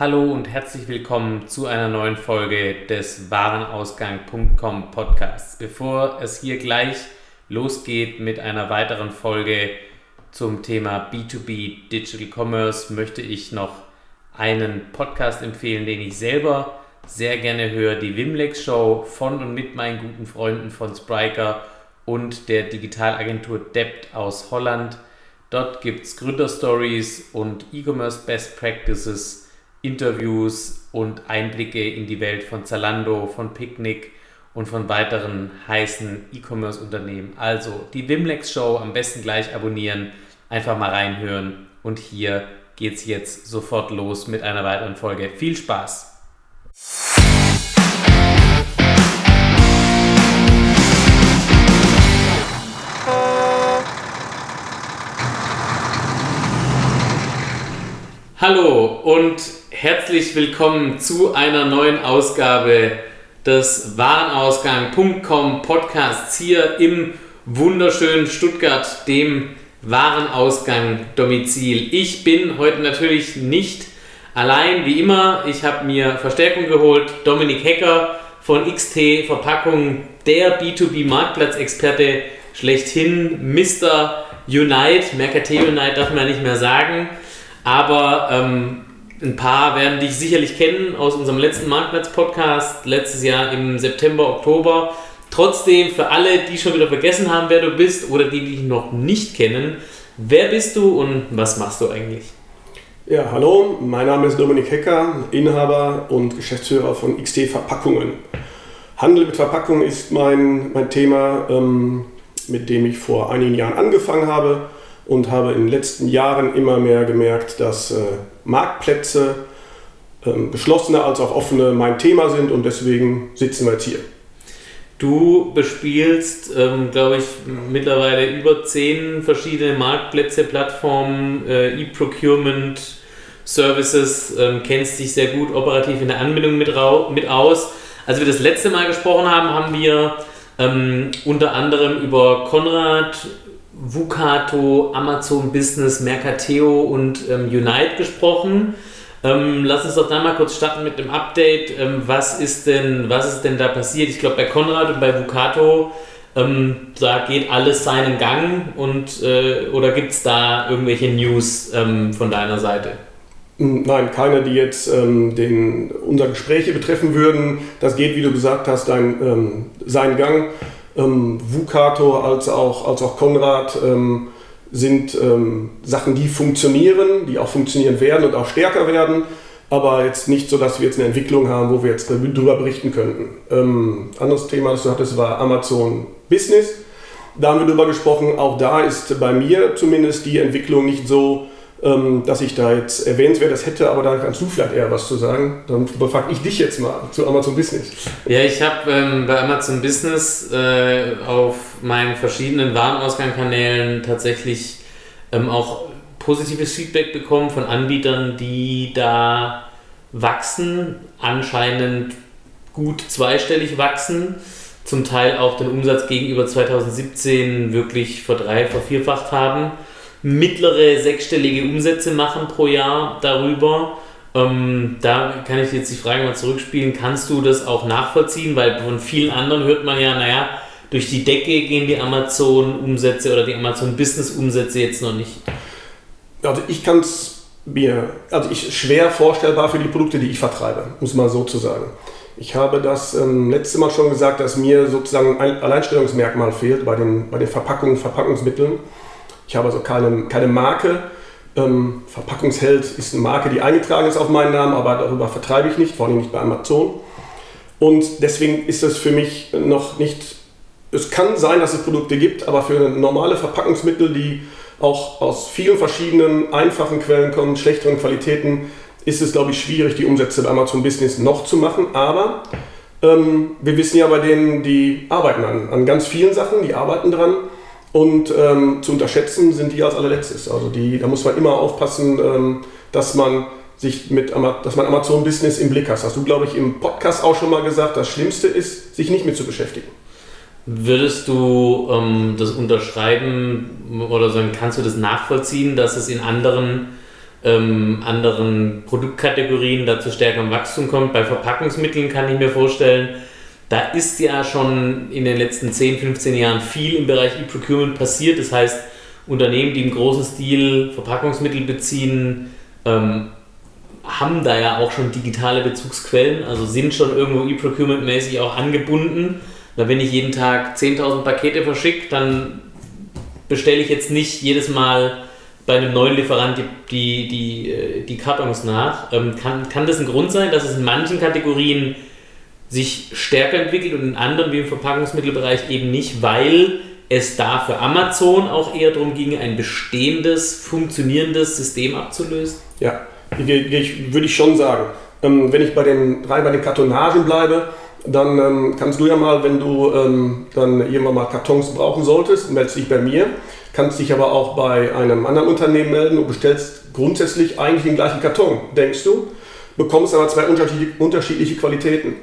Hallo und herzlich willkommen zu einer neuen Folge des Warenausgang.com Podcasts. Bevor es hier gleich losgeht mit einer weiteren Folge zum Thema B2B Digital Commerce, möchte ich noch einen Podcast empfehlen, den ich selber sehr gerne höre, die Wimlex Show von und mit meinen guten Freunden von Spriker und der Digitalagentur Debt aus Holland. Dort gibt es Gründerstories und E-Commerce Best Practices, Interviews und Einblicke in die Welt von Zalando, von Picnic und von weiteren heißen E-Commerce-Unternehmen. Also die Wimlex Show am besten gleich abonnieren, einfach mal reinhören und hier geht es jetzt sofort los mit einer weiteren Folge. Viel Spaß! Hallo und herzlich willkommen zu einer neuen Ausgabe des Warenausgang.com Podcasts hier im wunderschönen Stuttgart, dem Warenausgang Domizil. Ich bin heute natürlich nicht allein, wie immer. Ich habe mir Verstärkung geholt. Dominik Hecker von XT Verpackung, der B2B Marktplatzexperte schlechthin, Mr. Unite, Mercate Unite darf man nicht mehr sagen. Aber ähm, ein paar werden dich sicherlich kennen aus unserem letzten Marktplatz-Podcast, letztes Jahr im September, Oktober. Trotzdem, für alle, die schon wieder vergessen haben, wer du bist oder die dich noch nicht kennen, wer bist du und was machst du eigentlich? Ja, hallo, mein Name ist Dominik Hecker, Inhaber und Geschäftsführer von XT Verpackungen. Handel mit Verpackungen ist mein, mein Thema, ähm, mit dem ich vor einigen Jahren angefangen habe und habe in den letzten Jahren immer mehr gemerkt, dass äh, Marktplätze, ähm, geschlossene als auch offene, mein Thema sind und deswegen sitzen wir jetzt hier. Du bespielst, ähm, glaube ich, mittlerweile über zehn verschiedene Marktplätze, Plattformen, äh, E-Procurement, Services, ähm, kennst dich sehr gut operativ in der Anbindung mit, mit aus. Als wir das letzte Mal gesprochen haben, haben wir ähm, unter anderem über Konrad Vucato, Amazon Business, Mercateo und ähm, Unite gesprochen. Ähm, lass uns doch da mal kurz starten mit dem Update. Ähm, was, ist denn, was ist denn da passiert? Ich glaube, bei Konrad und bei Vucato, ähm, da geht alles seinen Gang und äh, oder gibt es da irgendwelche News ähm, von deiner Seite? Hm, nein, keine, die jetzt ähm, den, unser Gespräche betreffen würden. Das geht, wie du gesagt hast, ein, ähm, seinen Gang ähm, Vukato als auch, als auch Konrad ähm, sind ähm, Sachen, die funktionieren, die auch funktionieren werden und auch stärker werden, aber jetzt nicht so, dass wir jetzt eine Entwicklung haben, wo wir jetzt darüber berichten könnten. Ähm, anderes Thema, das du hattest, war Amazon Business. Da haben wir darüber gesprochen, auch da ist bei mir zumindest die Entwicklung nicht so ähm, dass ich da jetzt erwähnenswertes hätte, aber da kannst du vielleicht eher was zu sagen. Dann befrage ich dich jetzt mal zu Amazon Business. Ja, ich habe ähm, bei Amazon Business äh, auf meinen verschiedenen Warenausgangskanälen tatsächlich ähm, auch positives Feedback bekommen von Anbietern, die da wachsen, anscheinend gut zweistellig wachsen, zum Teil auch den Umsatz gegenüber 2017 wirklich verdrei, vervierfacht haben mittlere sechsstellige Umsätze machen pro Jahr darüber. Ähm, da kann ich jetzt die Frage mal zurückspielen, kannst du das auch nachvollziehen? Weil von vielen anderen hört man ja, naja, durch die Decke gehen die Amazon-Umsätze oder die Amazon-Business-Umsätze jetzt noch nicht. Also ich kann es mir, also ich schwer vorstellbar für die Produkte, die ich vertreibe, muss man so zu sagen. Ich habe das ähm, letzte Mal schon gesagt, dass mir sozusagen ein Alleinstellungsmerkmal fehlt bei den, bei den Verpackungen, Verpackungsmitteln. Ich habe also keine, keine Marke. Ähm, Verpackungsheld ist eine Marke, die eingetragen ist auf meinen Namen, aber darüber vertreibe ich nicht, vor allem nicht bei Amazon. Und deswegen ist es für mich noch nicht, es kann sein, dass es Produkte gibt, aber für normale Verpackungsmittel, die auch aus vielen verschiedenen einfachen Quellen kommen, schlechteren Qualitäten, ist es, glaube ich, schwierig, die Umsätze bei Amazon Business noch zu machen. Aber ähm, wir wissen ja bei denen, die arbeiten an, an ganz vielen Sachen, die arbeiten dran. Und ähm, zu unterschätzen sind die als allerletztes. Also die, da muss man immer aufpassen, ähm, dass man sich mit dass man Amazon Business im Blick hat. Hast du, glaube ich, im Podcast auch schon mal gesagt, das Schlimmste ist, sich nicht mit zu beschäftigen. Würdest du ähm, das unterschreiben oder sagen, kannst du das nachvollziehen, dass es in anderen ähm, anderen Produktkategorien dazu stärkerem Wachstum kommt. Bei Verpackungsmitteln kann ich mir vorstellen, da ist ja schon in den letzten 10, 15 Jahren viel im Bereich E-Procurement passiert. Das heißt, Unternehmen, die im großen Stil Verpackungsmittel beziehen, ähm, haben da ja auch schon digitale Bezugsquellen, also sind schon irgendwo E-Procurement-mäßig auch angebunden. Na, wenn ich jeden Tag 10.000 Pakete verschicke, dann bestelle ich jetzt nicht jedes Mal bei einem neuen Lieferant die, die, die, äh, die Kartons nach. Ähm, kann, kann das ein Grund sein, dass es in manchen Kategorien sich stärker entwickelt und in anderen, wie im Verpackungsmittelbereich, eben nicht, weil es da für Amazon auch eher darum ging, ein bestehendes, funktionierendes System abzulösen? Ja, würde ich schon sagen. Ähm, wenn ich bei den, rein bei den Kartonagen bleibe, dann ähm, kannst du ja mal, wenn du ähm, dann irgendwann mal Kartons brauchen solltest, meldest dich bei mir, kannst dich aber auch bei einem anderen Unternehmen melden und bestellst grundsätzlich eigentlich den gleichen Karton, denkst du, bekommst aber zwei unterschiedliche, unterschiedliche Qualitäten.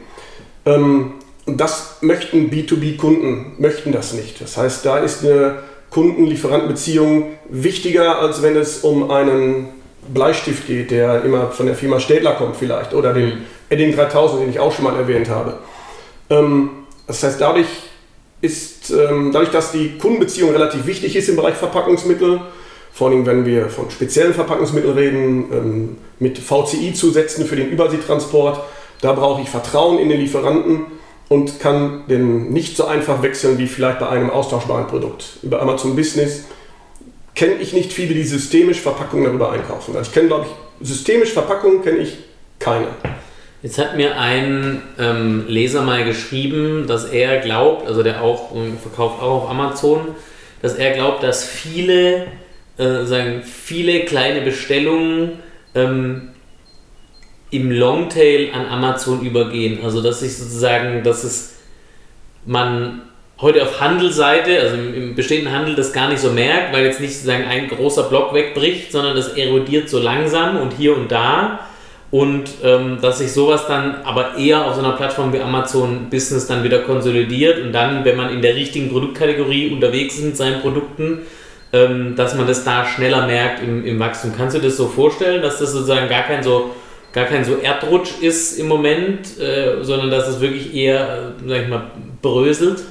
Ähm, und das möchten B2B-Kunden, möchten das nicht. Das heißt, da ist eine Kunden-Lieferanten-Beziehung wichtiger, als wenn es um einen Bleistift geht, der immer von der Firma Städler kommt vielleicht, oder den. Edding 3000, den ich auch schon mal erwähnt habe. Ähm, das heißt, dadurch ist, ähm, dadurch, dass die Kundenbeziehung relativ wichtig ist im Bereich Verpackungsmittel, vor allem wenn wir von speziellen Verpackungsmitteln reden, mit VCI-Zusätzen für den Überseetransport, da brauche ich Vertrauen in den Lieferanten und kann den nicht so einfach wechseln wie vielleicht bei einem austauschbaren Produkt. Über Amazon Business kenne ich nicht viele, die systemisch Verpackungen darüber einkaufen. Also ich kenne, glaube ich, systemisch Verpackungen kenne ich keine. Jetzt hat mir ein ähm, Leser mal geschrieben, dass er glaubt, also der auch ähm, verkauft auch auf Amazon, dass er glaubt, dass viele, äh, sagen, viele kleine Bestellungen ähm, im Longtail an Amazon übergehen. Also dass sich sozusagen, dass es man heute auf Handelseite, also im, im, bestehenden Handel, das gar nicht so merkt, weil jetzt nicht sozusagen ein großer Block wegbricht, sondern das erodiert so langsam und hier und da. Und ähm, dass sich sowas dann aber eher auf so einer Plattform wie Amazon Business dann wieder konsolidiert und dann, wenn man in der richtigen Produktkategorie unterwegs ist mit seinen Produkten, ähm, dass man das da schneller merkt im, im Wachstum. Kannst du das so vorstellen, dass das sozusagen gar kein so gar kein so Erdrutsch ist im Moment, äh, sondern dass es wirklich eher, äh, sag ich mal, bröselt?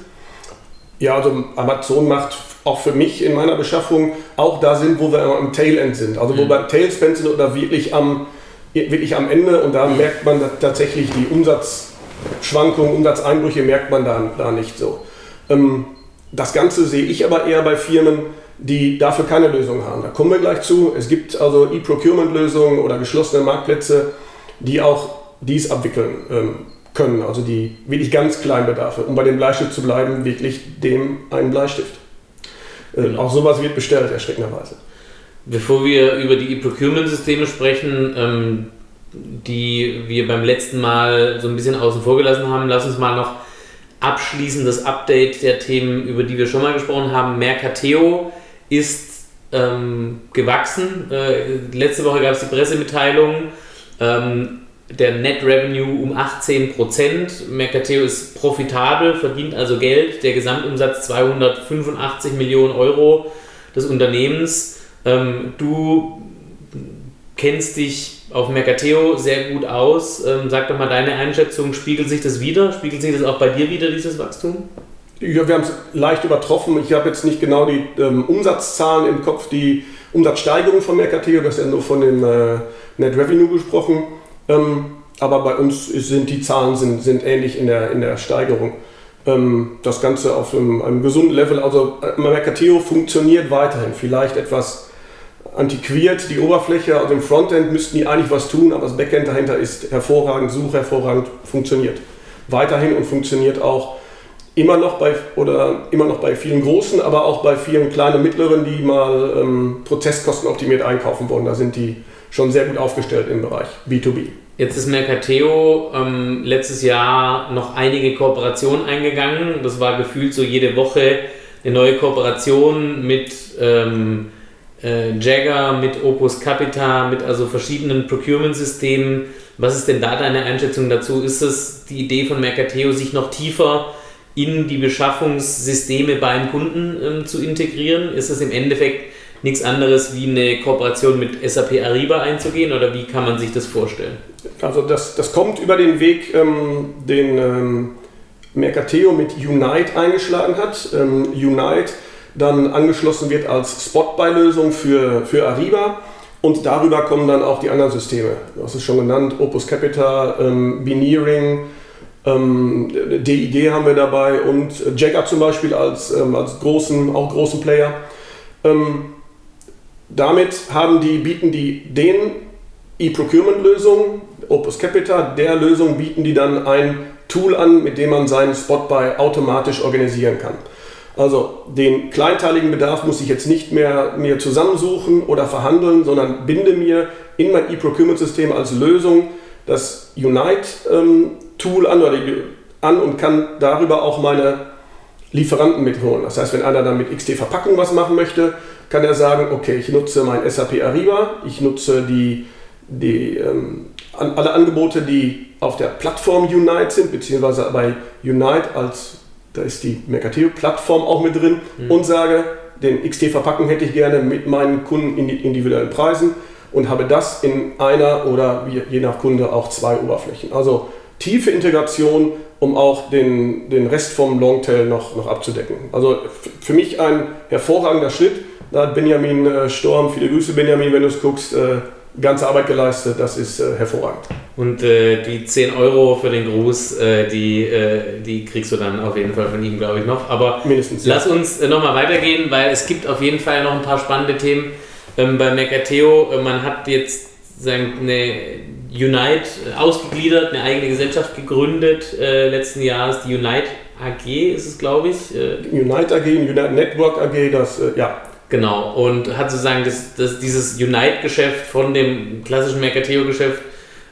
Ja, also Amazon macht auch für mich in meiner Beschaffung auch da Sinn, wo wir am Tailend sind. Also wo mhm. beim Tailspend sind oder wirklich am, wirklich am Ende und da merkt man tatsächlich die Umsatzschwankungen, Umsatzeinbrüche merkt man da, da nicht so. Ähm, das Ganze sehe ich aber eher bei Firmen, die dafür keine Lösung haben. Da kommen wir gleich zu. Es gibt also E-Procurement-Lösungen oder geschlossene Marktplätze, die auch dies abwickeln ähm, können, also die wirklich ganz kleinen Bedarfe. Um bei dem Bleistift zu bleiben, wirklich dem einen Bleistift. Äh, genau. Auch sowas wird bestellt, erschreckenderweise. Bevor wir über die E-Procurement-Systeme sprechen, ähm, die wir beim letzten Mal so ein bisschen außen vor gelassen haben, lass uns mal noch abschließendes Update der Themen, über die wir schon mal gesprochen haben. Mercateo ist ähm, gewachsen. Äh, letzte Woche gab es die Pressemitteilung. Ähm, der Net Revenue um 18 Prozent. Mercateo ist profitabel, verdient also Geld. Der Gesamtumsatz 285 Millionen Euro des Unternehmens. Ähm, du kennst dich auf Mercateo sehr gut aus. Ähm, sag doch mal deine Einschätzung. Spiegelt sich das wieder? Spiegelt sich das auch bei dir wieder, dieses Wachstum? Ja, wir haben es leicht übertroffen. Ich habe jetzt nicht genau die ähm, Umsatzzahlen im Kopf, die Umsatzsteigerung von Mercateo, das ist ja nur von dem äh, Net Revenue gesprochen. Ähm, aber bei uns sind die Zahlen sind, sind ähnlich in der, in der Steigerung. Ähm, das Ganze auf einem, einem, gesunden Level. Also äh, Mercateo funktioniert weiterhin. Vielleicht etwas antiquiert, die Oberfläche, also im Frontend müssten die eigentlich was tun, aber das Backend dahinter ist hervorragend, Suche hervorragend, funktioniert. Weiterhin und funktioniert auch immer noch bei oder immer noch bei vielen großen, aber auch bei vielen kleinen und mittleren, die mal ähm, prozesskostenoptimiert einkaufen wollen. Da sind die schon sehr gut aufgestellt im Bereich B2B. Jetzt ist Mercateo ähm, letztes Jahr noch einige Kooperationen eingegangen. Das war gefühlt so jede Woche eine neue Kooperation mit ähm, äh, Jagger, mit Opus Capita, mit also verschiedenen Procurement-Systemen. Was ist denn da deine Einschätzung dazu? Ist es die Idee von Mercateo, sich noch tiefer in die Beschaffungssysteme beim Kunden ähm, zu integrieren? Ist es im Endeffekt nichts anderes wie eine Kooperation mit SAP Ariba einzugehen oder wie kann man sich das vorstellen? Also das, das kommt über den Weg, ähm, den ähm, Mercateo mit Unite eingeschlagen hat. Ähm, Unite dann angeschlossen wird als Spot-Buy-Lösung für, für Ariba. Und darüber kommen dann auch die anderen Systeme. Du hast es schon genannt, Opus Capital, ähm, Beneering, ähm, DIG haben wir dabei und Jagger zum Beispiel als, ähm, als großen, auch großen Player. Ähm, damit haben die, bieten die den E-Procurement-Lösung, Opus Capital, der Lösung bieten die dann ein Tool an, mit dem man seinen Spot-Buy automatisch organisieren kann. Also den kleinteiligen Bedarf muss ich jetzt nicht mehr mir zusammensuchen oder verhandeln, sondern binde mir in mein E-Procurement-System als Lösung das Unite-Tool ähm, an, an und kann darüber auch meine Lieferanten mitholen. Das heißt, wenn einer dann mit XT-Verpackung was machen möchte, kann er sagen, okay, ich nutze mein SAP Ariba, ich nutze die, die ähm, alle Angebote, die auf der Plattform Unite sind, beziehungsweise bei Unite als da ist die Mercateo-Plattform auch mit drin mhm. und sage, den XT-Verpackung hätte ich gerne mit meinen Kunden in individuellen Preisen und habe das in einer oder je nach Kunde auch zwei Oberflächen. Also tiefe Integration, um auch den, den Rest vom Longtail noch, noch abzudecken. Also für mich ein hervorragender Schritt. Da hat Benjamin äh, Storm, viele Grüße Benjamin, wenn du es guckst, äh, ganze Arbeit geleistet, das ist äh, hervorragend. Und äh, die 10 Euro für den Gruß, äh, die, äh, die kriegst du dann auf jeden Fall von ihm, glaube ich, noch. Aber Mindestens, lass ja. uns äh, nochmal weitergehen, weil es gibt auf jeden Fall noch ein paar spannende Themen ähm, bei Mercateo. Äh, man hat jetzt sagen, eine Unite ausgegliedert, eine eigene Gesellschaft gegründet letzten Jahres, die Unite AG ist es, glaube ich. Unite AG, Unite Network AG, das, ja, Genau, und hat sozusagen das, das, dieses Unite-Geschäft von dem klassischen Mercateo-Geschäft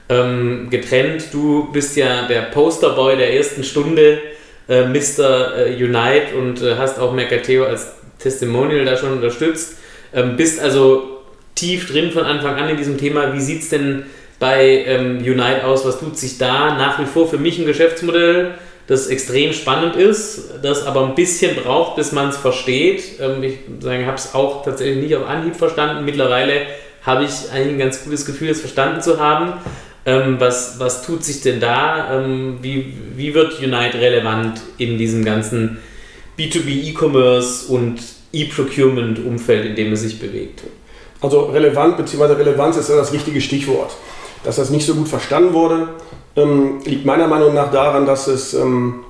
ähm, getrennt. Du bist ja der Posterboy der ersten Stunde, äh, Mr. Äh, Unite, und äh, hast auch Mercateo als Testimonial da schon unterstützt. Ähm, bist also tief drin von Anfang an in diesem Thema. Wie sieht es denn bei ähm, Unite aus? Was tut sich da? Nach wie vor für mich ein Geschäftsmodell das extrem spannend ist, das aber ein bisschen braucht, bis man es versteht. Ähm, ich habe es auch tatsächlich nicht auf Anhieb verstanden. Mittlerweile habe ich eigentlich ein ganz gutes Gefühl, es verstanden zu haben. Ähm, was, was tut sich denn da? Ähm, wie, wie wird Unite relevant in diesem ganzen B2B E-Commerce und E-Procurement-Umfeld, in dem es sich bewegt? Also relevant bzw. Relevanz ist ja das richtige Stichwort. Dass das nicht so gut verstanden wurde, ähm, liegt meiner Meinung nach daran, dass es ähm,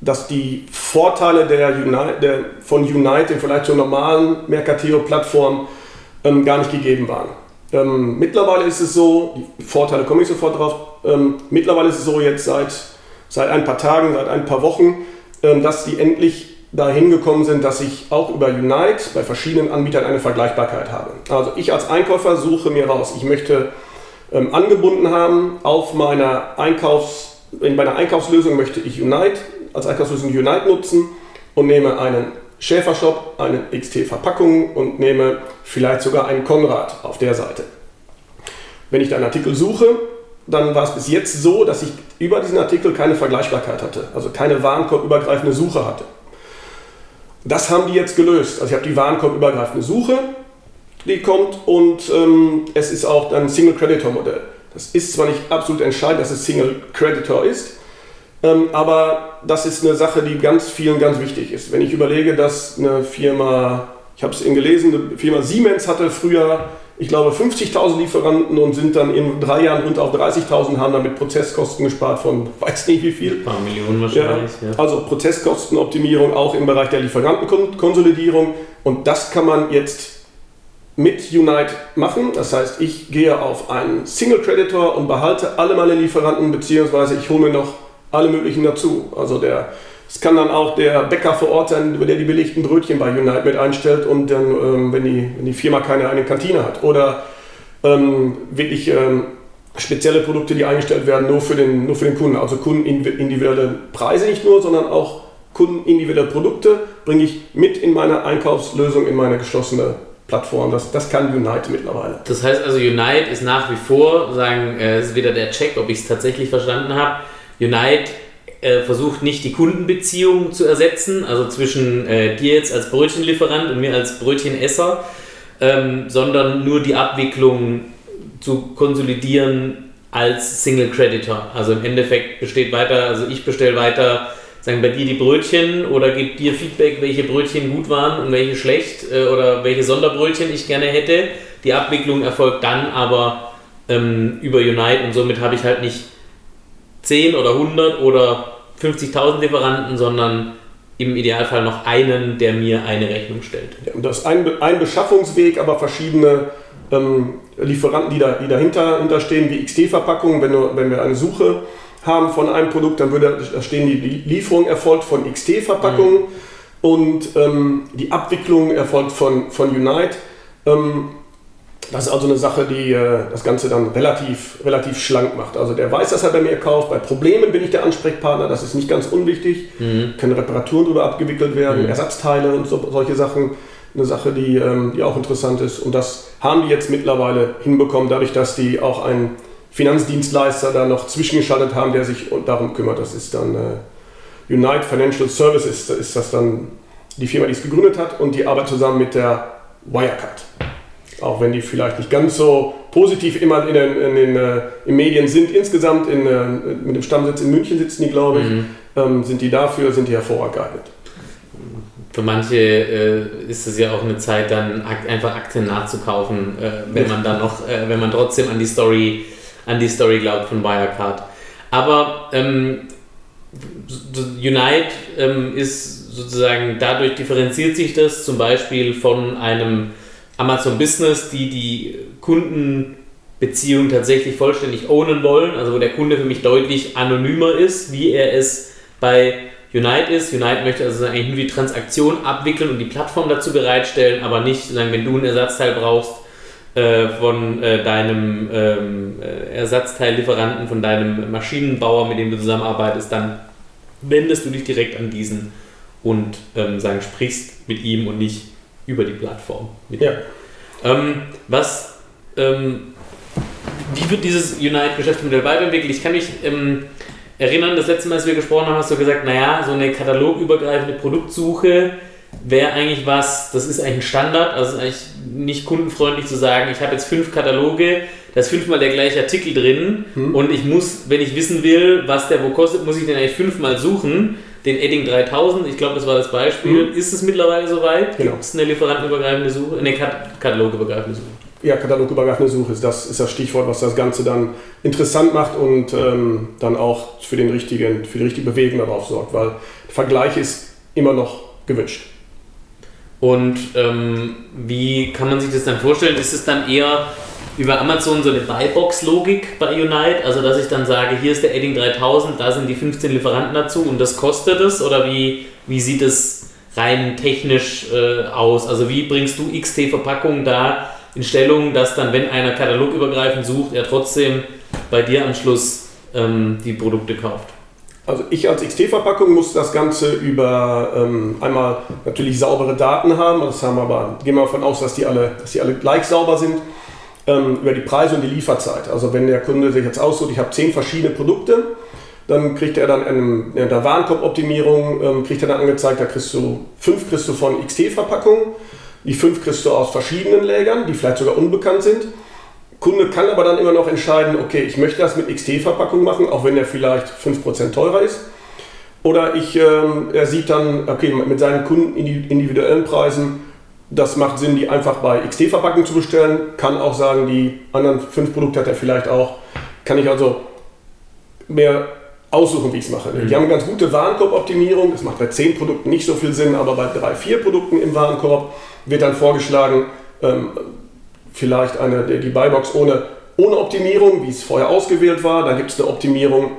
dass die Vorteile der Unite, der, von Unite im Vergleich zur normalen Mercateo-Plattform ähm, gar nicht gegeben waren. Ähm, mittlerweile ist es so, die Vorteile komme ich sofort drauf, ähm, mittlerweile ist es so jetzt seit, seit ein paar Tagen, seit ein paar Wochen, ähm, dass die endlich dahin gekommen sind, dass ich auch über Unite bei verschiedenen Anbietern eine Vergleichbarkeit habe. Also ich als Einkäufer suche mir raus, ich möchte ähm, angebunden haben. Auf meiner Einkaufs, in meiner Einkaufslösung möchte ich Unite als Einkaufslösung Unite nutzen und nehme einen Schäfershop, eine XT-Verpackung und nehme vielleicht sogar einen Konrad auf der Seite. Wenn ich da einen Artikel suche, dann war es bis jetzt so, dass ich über diesen Artikel keine Vergleichbarkeit hatte, also keine warenkorbübergreifende Suche hatte. Das haben die jetzt gelöst. Also ich habe die warenkorbübergreifende Suche, die kommt und ähm, es ist auch ein Single Creditor Modell. Das ist zwar nicht absolut entscheidend, dass es Single Creditor ist, ähm, aber das ist eine Sache, die ganz vielen ganz wichtig ist. Wenn ich überlege, dass eine Firma, ich habe es eben gelesen, eine Firma Siemens hatte früher, ich glaube, 50.000 Lieferanten und sind dann in drei Jahren runter auf 30.000, haben damit Prozesskosten gespart von weiß nicht wie viel. Ein paar Millionen wahrscheinlich. Ja. Ja. Also Prozesskostenoptimierung auch im Bereich der Lieferantenkonsolidierung und das kann man jetzt mit Unite machen. Das heißt, ich gehe auf einen Single Creditor und behalte alle meine Lieferanten, beziehungsweise ich hole mir noch alle möglichen dazu. Also der, es kann dann auch der Bäcker vor Ort sein, der die belegten Brötchen bei Unite mit einstellt und dann, ähm, wenn, die, wenn die Firma keine eigene Kantine hat. Oder ähm, wirklich ähm, spezielle Produkte, die eingestellt werden, nur für den, nur für den Kunden. Also kundenindividuelle Preise nicht nur, sondern auch kundenindividuelle Produkte bringe ich mit in meine Einkaufslösung, in meine geschlossene Plattform. Das, das kann Unite mittlerweile. Das heißt also, Unite ist nach wie vor, sagen, äh, ist wieder der Check, ob ich es tatsächlich verstanden habe. Unite äh, versucht nicht die Kundenbeziehung zu ersetzen, also zwischen äh, dir jetzt als Brötchenlieferant und mir als Brötchenesser, ähm, sondern nur die Abwicklung zu konsolidieren als Single Creditor. Also im Endeffekt besteht weiter, also ich bestelle weiter, sagen bei dir die Brötchen oder gebe dir Feedback, welche Brötchen gut waren und welche schlecht äh, oder welche Sonderbrötchen ich gerne hätte. Die Abwicklung erfolgt dann aber ähm, über Unite und somit habe ich halt nicht 10 oder 100 oder 50.000 Lieferanten, sondern im Idealfall noch einen, der mir eine Rechnung stellt. Ja, und das ist ein, ein Beschaffungsweg, aber verschiedene ähm, Lieferanten, die, da, die dahinter, dahinter stehen, wie XT-Verpackungen. Wenn, wenn wir eine Suche haben von einem Produkt, dann würde, da stehen die Lieferung erfolgt von XT-Verpackungen mhm. und ähm, die Abwicklung erfolgt von, von Unite. Ähm, das ist also eine Sache, die äh, das Ganze dann relativ, relativ schlank macht. Also der weiß, dass er bei mir kauft. Bei Problemen bin ich der Ansprechpartner, das ist nicht ganz unwichtig. Mhm. Können Reparaturen darüber abgewickelt werden, mhm. Ersatzteile und so, solche Sachen. Eine Sache, die, ähm, die auch interessant ist. Und das haben die jetzt mittlerweile hinbekommen, dadurch, dass die auch einen Finanzdienstleister da noch zwischengeschaltet haben, der sich darum kümmert. Das ist dann äh, Unite Financial Services, ist das dann die Firma, die es gegründet hat und die arbeitet zusammen mit der Wirecard auch wenn die vielleicht nicht ganz so positiv immer in den, in den äh, in Medien sind. Insgesamt in, äh, mit dem Stammsitz in München sitzen die, glaube ich, mhm. ähm, sind die dafür, sind die hervorragend geeignet. Für manche äh, ist es ja auch eine Zeit, dann einfach Aktien nachzukaufen, äh, wenn man dann noch, äh, wenn man trotzdem an die Story, an die Story glaubt von Wirecard. Aber ähm, Unite ähm, ist sozusagen, dadurch differenziert sich das zum Beispiel von einem Amazon Business, die die Kundenbeziehung tatsächlich vollständig ownen wollen, also wo der Kunde für mich deutlich anonymer ist, wie er es bei Unite ist. Unite möchte also eigentlich nur die Transaktion abwickeln und die Plattform dazu bereitstellen, aber nicht, sagen, wenn du ein Ersatzteil brauchst äh, von äh, deinem ähm, äh, Ersatzteillieferanten, von deinem Maschinenbauer, mit dem du zusammenarbeitest, dann wendest du dich direkt an diesen und ähm, sagen, sprichst mit ihm und nicht über die Plattform. Ja. Ähm, was, ähm, wie wird dieses Unite-Geschäftsmodell weiterentwickelt? Ich kann mich ähm, erinnern, das letzte Mal, als wir gesprochen haben, hast du gesagt, naja, so eine katalogübergreifende Produktsuche wäre eigentlich was, das ist eigentlich ein Standard, also eigentlich nicht kundenfreundlich zu sagen, ich habe jetzt fünf Kataloge, da ist fünfmal der gleiche Artikel drin hm. und ich muss, wenn ich wissen will, was der wo kostet, muss ich den eigentlich fünfmal suchen den Edding 3000, ich glaube, das war das Beispiel. Mhm. Ist es mittlerweile soweit? Genau. Gibt es eine lieferantenübergreifende Suche? Eine Kat katalogübergreifende Suche? Ja, katalogübergreifende Suche ist das, ist das Stichwort, was das Ganze dann interessant macht und ähm, dann auch für, den richtigen, für die richtige Bewegung darauf sorgt, weil der Vergleich ist immer noch gewünscht. Und ähm, wie kann man sich das dann vorstellen? Ist es dann eher über Amazon so eine Buybox-Logik bei Unite, also dass ich dann sage, hier ist der Edding 3000, da sind die 15 Lieferanten dazu und das kostet es oder wie, wie sieht es rein technisch äh, aus? Also wie bringst du XT-Verpackungen da in Stellung, dass dann, wenn einer katalogübergreifend sucht, er trotzdem bei dir am Schluss ähm, die Produkte kauft? Also ich als XT-Verpackung muss das Ganze über ähm, einmal natürlich saubere Daten haben, das haben wir aber, gehen wir davon aus, dass die alle, dass die alle gleich sauber sind ähm, über die Preise und die Lieferzeit. Also wenn der Kunde sich jetzt aussucht, ich habe zehn verschiedene Produkte, dann kriegt er dann in, der Warenkorboptimierung, ähm, kriegt er dann angezeigt, da kriegst du fünf kriegst du von XT-Verpackungen, die fünf kriegst du aus verschiedenen Lägern, die vielleicht sogar unbekannt sind. Kunde kann aber dann immer noch entscheiden, okay, ich möchte das mit XT-Verpackung machen, auch wenn der vielleicht 5% teurer ist. Oder ich, ähm, er sieht dann, okay, mit seinen Kunden individuellen Preisen, das macht Sinn, die einfach bei XT-Verpackung zu bestellen. Kann auch sagen, die anderen fünf Produkte hat er vielleicht auch. Kann ich also mehr aussuchen, wie ich es mache. Mhm. Die haben eine ganz gute Warenkorboptimierung. Das macht bei zehn Produkten nicht so viel Sinn, aber bei drei, vier Produkten im Warenkorb wird dann vorgeschlagen, ähm, vielleicht eine, die Buybox ohne, ohne Optimierung, wie es vorher ausgewählt war. Dann gibt es eine Optimierung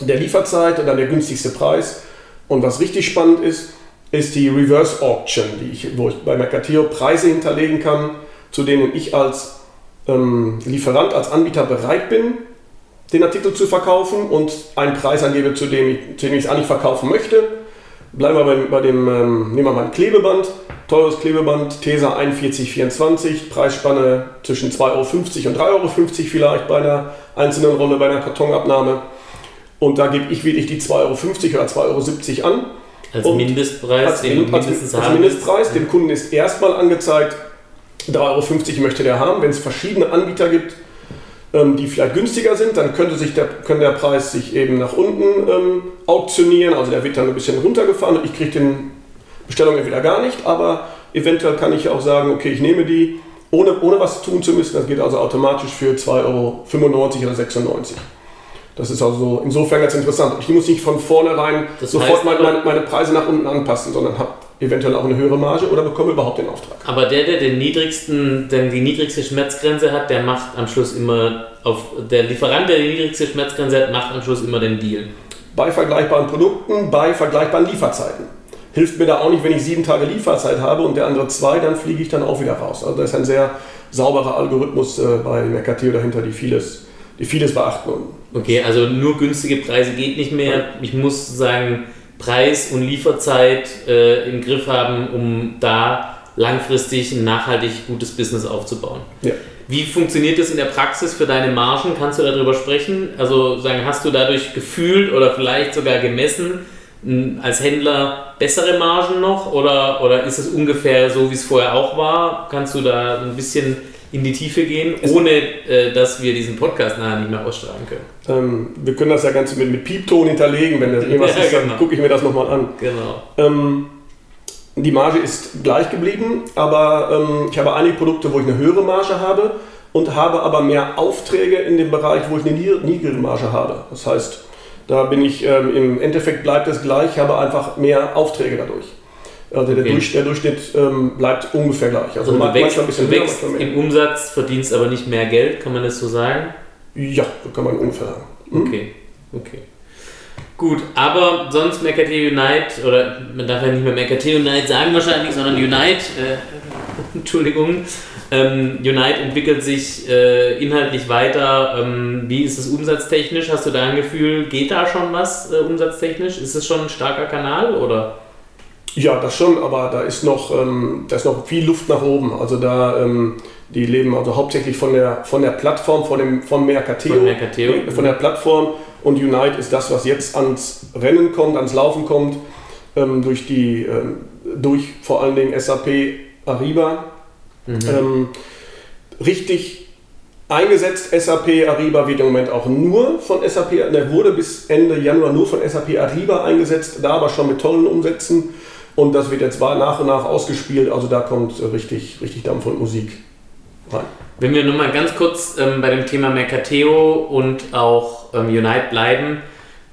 der Lieferzeit und dann der günstigste Preis. Und was richtig spannend ist, ist die Reverse Auction, die ich, wo ich bei Mercatio Preise hinterlegen kann, zu denen ich als ähm, Lieferant, als Anbieter bereit bin, den Artikel zu verkaufen und einen Preis angebe, zu dem ich, es eigentlich verkaufen möchte. Bleiben wir bei, bei dem, ähm, nehmen wir mal ein Klebeband, teures Klebeband, TESA 4124, Preisspanne zwischen 2,50 Euro und 3,50 Euro vielleicht bei einer einzelnen Rolle, bei einer Kartonabnahme. Und da gebe ich wirklich die 2,50 Euro oder 2,70 Euro an. Als Mindestpreis, als, den als, als Mindestpreis, dem Kunden ist erstmal angezeigt, 3,50 Euro möchte der haben. Wenn es verschiedene Anbieter gibt, ähm, die vielleicht günstiger sind, dann könnte sich der, kann der Preis sich eben nach unten ähm, auktionieren. Also der wird dann ein bisschen runtergefahren und ich kriege den Bestellung entweder gar nicht, aber eventuell kann ich auch sagen, okay, ich nehme die, ohne, ohne was tun zu müssen. Das geht also automatisch für 2,95 Euro oder 96 das ist also insofern ganz interessant. Ich muss nicht von vornherein das sofort meine, meine, meine, Preise nach unten anpassen, sondern habe eventuell auch eine höhere Marge oder bekomme überhaupt den Auftrag. Aber der, der den niedrigsten, denn die niedrigste Schmerzgrenze hat, der macht am Schluss immer auf der Lieferant, der die niedrigste Schmerzgrenze hat, macht am Schluss immer den Deal. Bei vergleichbaren Produkten, bei vergleichbaren Lieferzeiten. Hilft mir da auch nicht, wenn ich sieben Tage Lieferzeit habe und der andere zwei, dann fliege ich dann auch wieder raus. Also da ist ein sehr sauberer Algorithmus äh, bei Mercateo dahinter, die vieles, die vieles beachten. Okay, also nur günstige Preise geht nicht mehr. Ich muss sagen, Preis und Lieferzeit äh, im Griff haben, um da langfristig ein nachhaltig gutes Business aufzubauen. Ja. Wie funktioniert das in der Praxis für deine Margen? Kannst du darüber sprechen? Also sagen, hast du dadurch gefühlt oder vielleicht sogar gemessen als Händler bessere Margen noch oder, oder ist es ungefähr so, wie es vorher auch war? Kannst du da ein bisschen in die Tiefe gehen, ohne äh, dass wir diesen Podcast nachher nicht mehr ausstrahlen können. Ähm, wir können das ja ganz mit, mit Piepton hinterlegen, wenn das irgendwas ja, ist, dann genau. gucke ich mir das nochmal an. Genau. Ähm, die Marge ist gleich geblieben, aber ähm, ich habe einige Produkte, wo ich eine höhere Marge habe und habe aber mehr Aufträge in dem Bereich, wo ich eine niedrige Marge habe. Das heißt, da bin ich, ähm, im Endeffekt bleibt es gleich, habe einfach mehr Aufträge dadurch. Also der, okay. Durch, der Durchschnitt ähm, bleibt ungefähr gleich. Also, also du wächst, ein bisschen du wächst im Umsatz, verdienst aber nicht mehr Geld, kann man das so sagen? Ja, so kann man ungefähr sagen. Mhm. Okay, okay. Gut, aber sonst Mercateo Unite, oder man darf ja nicht mehr Mercateo Unite sagen wahrscheinlich, sondern Unite, äh, Entschuldigung, ähm, Unite entwickelt sich äh, inhaltlich weiter. Ähm, wie ist es umsatztechnisch? Hast du da ein Gefühl, geht da schon was äh, umsatztechnisch? Ist es schon ein starker Kanal oder? Ja, das schon, aber da ist noch, ähm, da ist noch viel Luft nach oben. Also da, ähm, die leben also hauptsächlich von der, von der Plattform, von, dem, von Mercateo, von, Mercateo. von der Plattform und Unite ist das, was jetzt ans Rennen kommt, ans Laufen kommt, ähm, durch die, ähm, durch vor allen Dingen SAP Ariba. Mhm. Ähm, richtig eingesetzt, SAP Ariba wird im Moment auch nur von SAP, der wurde bis Ende Januar nur von SAP Ariba eingesetzt, da aber schon mit tollen Umsätzen. Und das wird jetzt nach und nach ausgespielt, also da kommt richtig, richtig Dampf und Musik rein. Wenn wir nur mal ganz kurz ähm, bei dem Thema Mercateo und auch ähm, Unite bleiben,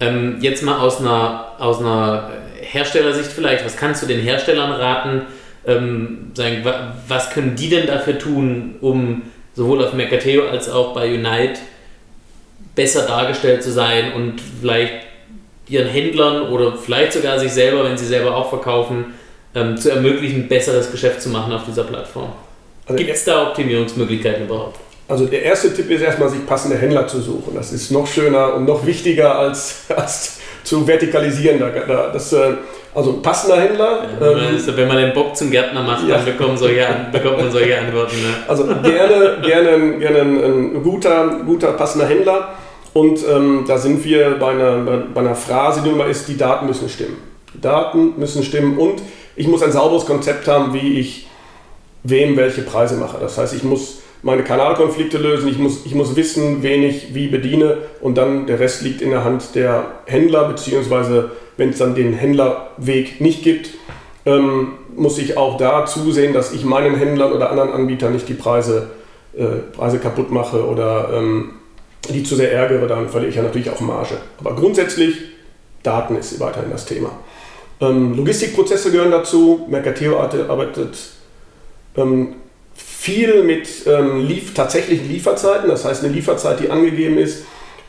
ähm, jetzt mal aus einer, aus einer Herstellersicht vielleicht, was kannst du den Herstellern raten? Ähm, sagen, was können die denn dafür tun, um sowohl auf Mercateo als auch bei Unite besser dargestellt zu sein und vielleicht ihren Händlern oder vielleicht sogar sich selber, wenn sie selber auch verkaufen, ähm, zu ermöglichen, besseres Geschäft zu machen auf dieser Plattform. Also Gibt es da Optimierungsmöglichkeiten überhaupt? Also der erste Tipp ist erstmal, sich passende Händler zu suchen. Das ist noch schöner und noch wichtiger als, als zu vertikalisieren. Das, äh, also ein passender Händler. Ja, wenn, man, ähm, wenn, man, den Bock zum Gärtner macht, ja. dann bekommen solche, bekommt man solche Antworten. Ne? Also gerne, gerne, gerne ein, ein guter, guter, passender Händler. Und ähm, da sind wir bei einer, bei einer Phrase, die immer ist, die Daten müssen stimmen. Daten müssen stimmen und ich muss ein sauberes Konzept haben, wie ich wem welche Preise mache. Das heißt, ich muss meine Kanalkonflikte lösen, ich muss, ich muss wissen, wen ich wie bediene und dann der Rest liegt in der Hand der Händler, beziehungsweise wenn es dann den Händlerweg nicht gibt, ähm, muss ich auch da zusehen, dass ich meinen Händlern oder anderen Anbietern nicht die Preise, äh, Preise kaputt mache oder ähm, die zu sehr ärgere, dann verliere ich ja natürlich auch Marge. Aber grundsätzlich, Daten ist weiterhin das Thema. Ähm, Logistikprozesse gehören dazu. Mercateo arbeitet ähm, viel mit ähm, lief, tatsächlichen Lieferzeiten, das heißt eine Lieferzeit, die angegeben ist.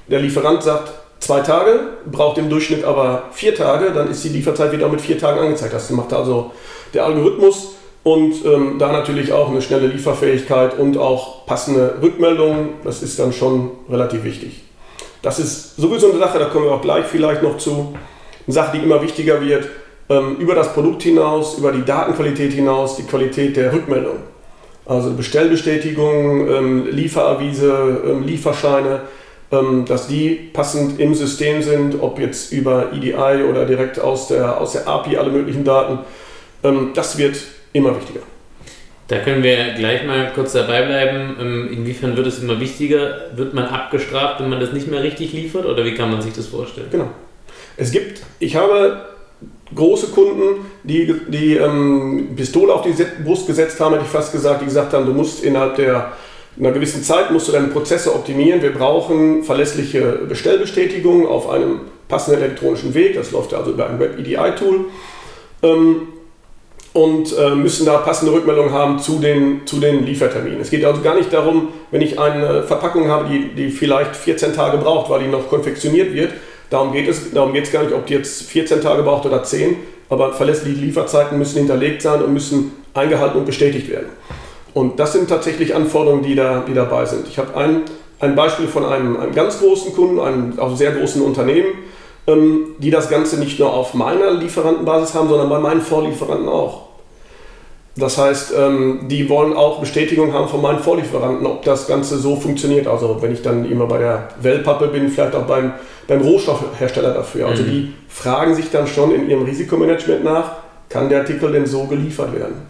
Der Lieferant sagt zwei Tage, braucht im Durchschnitt aber vier Tage, dann ist die Lieferzeit wieder mit vier Tagen angezeigt. Das macht also der Algorithmus und ähm, da natürlich auch eine schnelle Lieferfähigkeit und auch passende Rückmeldungen. Das ist dann schon relativ wichtig. Das ist sowieso eine Sache, da kommen wir auch gleich vielleicht noch zu. Eine Sache, die immer wichtiger wird, ähm, über das Produkt hinaus, über die Datenqualität hinaus, die Qualität der Rückmeldung. Also Bestellbestätigung, ähm, Lieferavise, ähm, Lieferscheine, ähm, dass die passend im System sind, ob jetzt über EDI oder direkt aus der, aus der API alle möglichen Daten. Ähm, das wird immer wichtiger. Da können wir gleich mal kurz dabei bleiben. Ähm, inwiefern wird es immer wichtiger? Wird man abgestraft, wenn man das nicht mehr richtig liefert? Oder wie kann man sich das vorstellen? Genau. Es gibt, ich habe große Kunden, die die ähm, Pistole auf die Brust gesetzt haben, hätte ich fast gesagt, die gesagt haben, du musst innerhalb der einer gewissen Zeit musst du deine Prozesse optimieren. Wir brauchen verlässliche Bestellbestätigungen auf einem passenden elektronischen Weg. Das läuft also über ein Web-EDI-Tool. Ähm, und äh, müssen da passende Rückmeldungen haben zu den, zu den Lieferterminen. Es geht also gar nicht darum, wenn ich eine Verpackung habe, die, die vielleicht 14 Tage braucht, weil die noch konfektioniert wird. Darum geht es darum geht es gar nicht, ob die jetzt 14 Tage braucht oder 10, aber verlässliche Lieferzeiten müssen hinterlegt sein und müssen eingehalten und bestätigt werden. Und das sind tatsächlich Anforderungen, die, da, die dabei sind. Ich habe ein, ein Beispiel von einem, einem ganz großen Kunden, einem auch sehr großen Unternehmen, die das Ganze nicht nur auf meiner Lieferantenbasis haben, sondern bei meinen Vorlieferanten auch. Das heißt, ähm, die wollen auch Bestätigung haben von meinen Vorlieferanten, ob das Ganze so funktioniert. Also wenn ich dann immer bei der Wellpappe bin, vielleicht auch beim, beim Rohstoffhersteller dafür. Also mhm. die fragen sich dann schon in ihrem Risikomanagement nach, kann der Artikel denn so geliefert werden?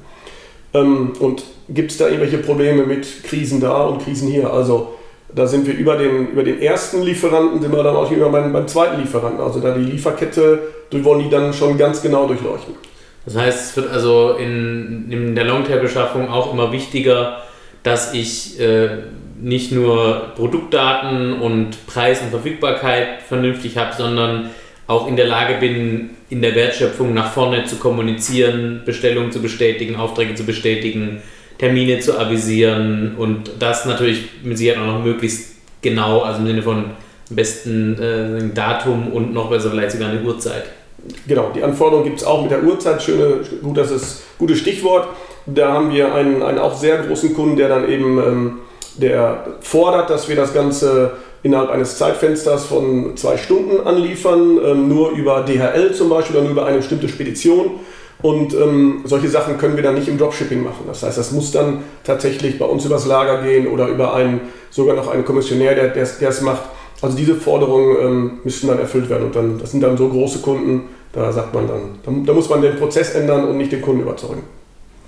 Ähm, und gibt es da irgendwelche Probleme mit Krisen da und Krisen hier? Also da sind wir über den, über den ersten Lieferanten, sind wir dann auch immer beim, beim zweiten Lieferanten. Also da die Lieferkette, die wollen die dann schon ganz genau durchleuchten. Das heißt, es wird also in, in der Longtail-Beschaffung auch immer wichtiger, dass ich äh, nicht nur Produktdaten und Preis und Verfügbarkeit vernünftig habe, sondern auch in der Lage bin, in der Wertschöpfung nach vorne zu kommunizieren, Bestellungen zu bestätigen, Aufträge zu bestätigen, Termine zu avisieren und das natürlich mit Sicherheit auch noch möglichst genau, also im Sinne von am besten äh, Datum und noch besser vielleicht sogar eine Uhrzeit. Genau, die Anforderungen gibt es auch mit der Uhrzeit. Schöne, gut, das ist gutes Stichwort. Da haben wir einen, einen auch sehr großen Kunden, der dann eben ähm, der fordert, dass wir das Ganze innerhalb eines Zeitfensters von zwei Stunden anliefern, ähm, nur über DHL zum Beispiel oder nur über eine bestimmte Spedition. Und ähm, solche Sachen können wir dann nicht im Dropshipping machen. Das heißt, das muss dann tatsächlich bei uns übers Lager gehen oder über einen, sogar noch einen Kommissionär, der es macht. Also diese Forderungen ähm, müssen dann erfüllt werden. Und dann, das sind dann so große Kunden, da sagt man dann, da, da muss man den Prozess ändern und nicht den Kunden überzeugen.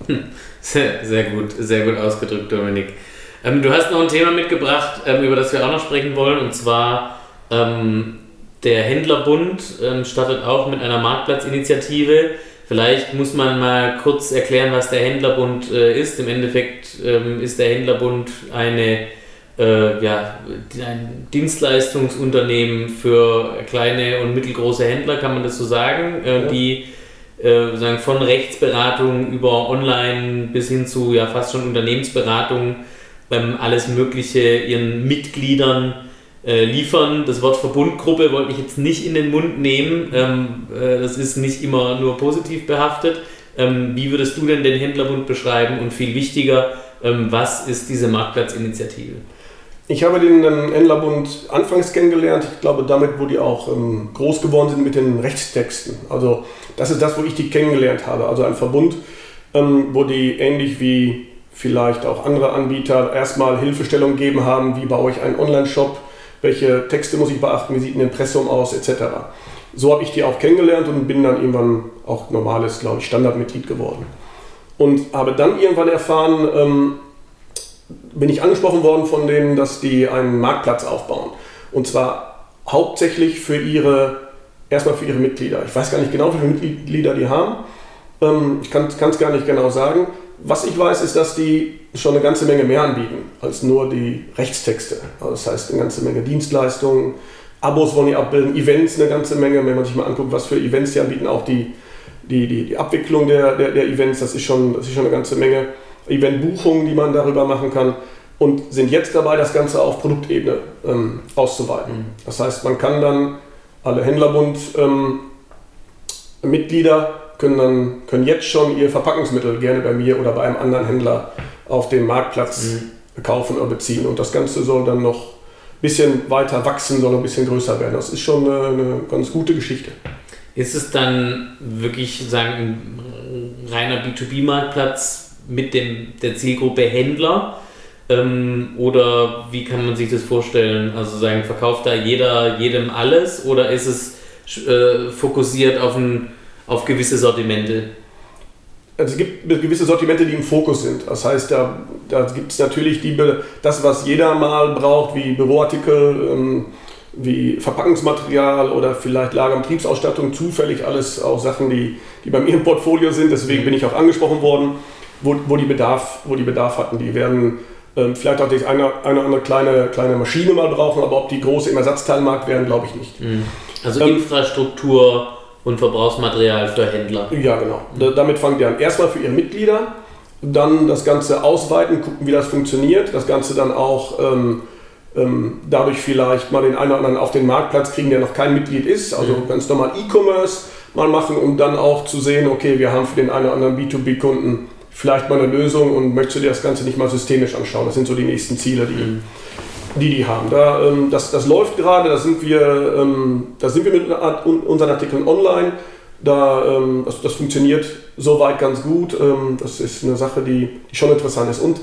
Hm. Sehr, sehr gut, sehr gut ausgedrückt, Dominik. Ähm, du hast noch ein Thema mitgebracht, ähm, über das wir auch noch sprechen wollen, und zwar ähm, der Händlerbund ähm, startet auch mit einer Marktplatzinitiative. Vielleicht muss man mal kurz erklären, was der Händlerbund äh, ist. Im Endeffekt ähm, ist der Händlerbund eine, äh, ja, ein Dienstleistungsunternehmen für kleine und mittelgroße Händler, kann man das so sagen, äh, ja. die äh, sagen, von Rechtsberatung über Online bis hin zu ja, fast schon Unternehmensberatung ähm, alles Mögliche ihren Mitgliedern äh, liefern. Das Wort Verbundgruppe wollte ich jetzt nicht in den Mund nehmen. Ähm, äh, das ist nicht immer nur positiv behaftet. Ähm, wie würdest du denn den Händlerbund beschreiben? Und viel wichtiger, ähm, was ist diese Marktplatzinitiative? Ich habe den ähm, Händlerbund anfangs kennengelernt. Ich glaube, damit, wo die auch ähm, groß geworden sind mit den Rechtstexten. Also das ist das, wo ich die kennengelernt habe. Also ein Verbund, ähm, wo die ähnlich wie vielleicht auch andere Anbieter erstmal Hilfestellung gegeben haben, wie baue ich einen Online-Shop, welche Texte muss ich beachten, wie sieht ein Impressum aus, etc. So habe ich die auch kennengelernt und bin dann irgendwann auch normales, glaube ich, Standardmitglied geworden. Und habe dann irgendwann erfahren, ähm, bin ich angesprochen worden von denen, dass die einen Marktplatz aufbauen. Und zwar hauptsächlich für ihre, erstmal für ihre Mitglieder. Ich weiß gar nicht genau, wie viele Mitglieder die haben. Ähm, ich kann es gar nicht genau sagen. Was ich weiß, ist, dass die schon eine ganze Menge mehr anbieten als nur die Rechtstexte. Also das heißt, eine ganze Menge Dienstleistungen, Abos wollen die abbilden, Events eine ganze Menge. Wenn man sich mal anguckt, was für Events die anbieten, auch die, die, die, die Abwicklung der, der, der, Events, das ist, schon, das ist schon eine ganze Menge. Eventbuchungen, die man darüber machen kann. Und sind jetzt dabei, das Ganze auf Produktebene ähm, auszuweiten. Mhm. Das heißt, man kann dann alle Händlerbund ähm, können, dann, können jetzt schon ihr Verpackungsmittel gerne bei mir oder bei einem anderen Händler auf dem Marktplatz mhm. kaufen oder beziehen. Und das Ganze soll dann noch ein bisschen weiter wachsen, soll ein bisschen größer werden. Das ist schon eine, eine ganz gute Geschichte. Ist es dann wirklich sagen, ein reiner B2B-Marktplatz mit dem, der Zielgruppe Händler? Ähm, oder wie kann man sich das vorstellen? Also sagen, verkauft da jeder jedem alles oder ist es äh, fokussiert auf ein auf gewisse Sortimente? also es gibt gewisse Sortimente, die im Fokus sind. Das heißt, da, da gibt es natürlich die, das, was jeder mal braucht, wie Büroartikel, ähm, wie Verpackungsmaterial oder vielleicht Lager- und Betriebsausstattung, zufällig alles auch Sachen, die, die bei mir im Portfolio sind. Deswegen bin ich auch angesprochen worden, wo, wo, die, Bedarf, wo die Bedarf hatten. Die werden ähm, vielleicht auch eine, eine andere kleine, kleine Maschine mal brauchen, aber ob die große im Ersatzteilmarkt werden, glaube ich nicht. Mhm. Also ähm, Infrastruktur und Verbrauchsmaterial für Händler. Ja, genau. Da, damit fangen die an. Erstmal für ihre Mitglieder, dann das Ganze ausweiten, gucken, wie das funktioniert. Das Ganze dann auch ähm, ähm, dadurch vielleicht mal den einen oder anderen auf den Marktplatz kriegen, der noch kein Mitglied ist. Also mhm. ganz normal E-Commerce mal machen, um dann auch zu sehen, okay, wir haben für den einen oder anderen B2B-Kunden vielleicht mal eine Lösung und möchtest du dir das Ganze nicht mal systemisch anschauen. Das sind so die nächsten Ziele, die, mhm. Die, die haben. Da, ähm, das, das läuft gerade, da sind wir, ähm, da sind wir mit unseren Artikeln online. Da, ähm, das, das funktioniert soweit ganz gut. Ähm, das ist eine Sache, die, die schon interessant ist. Und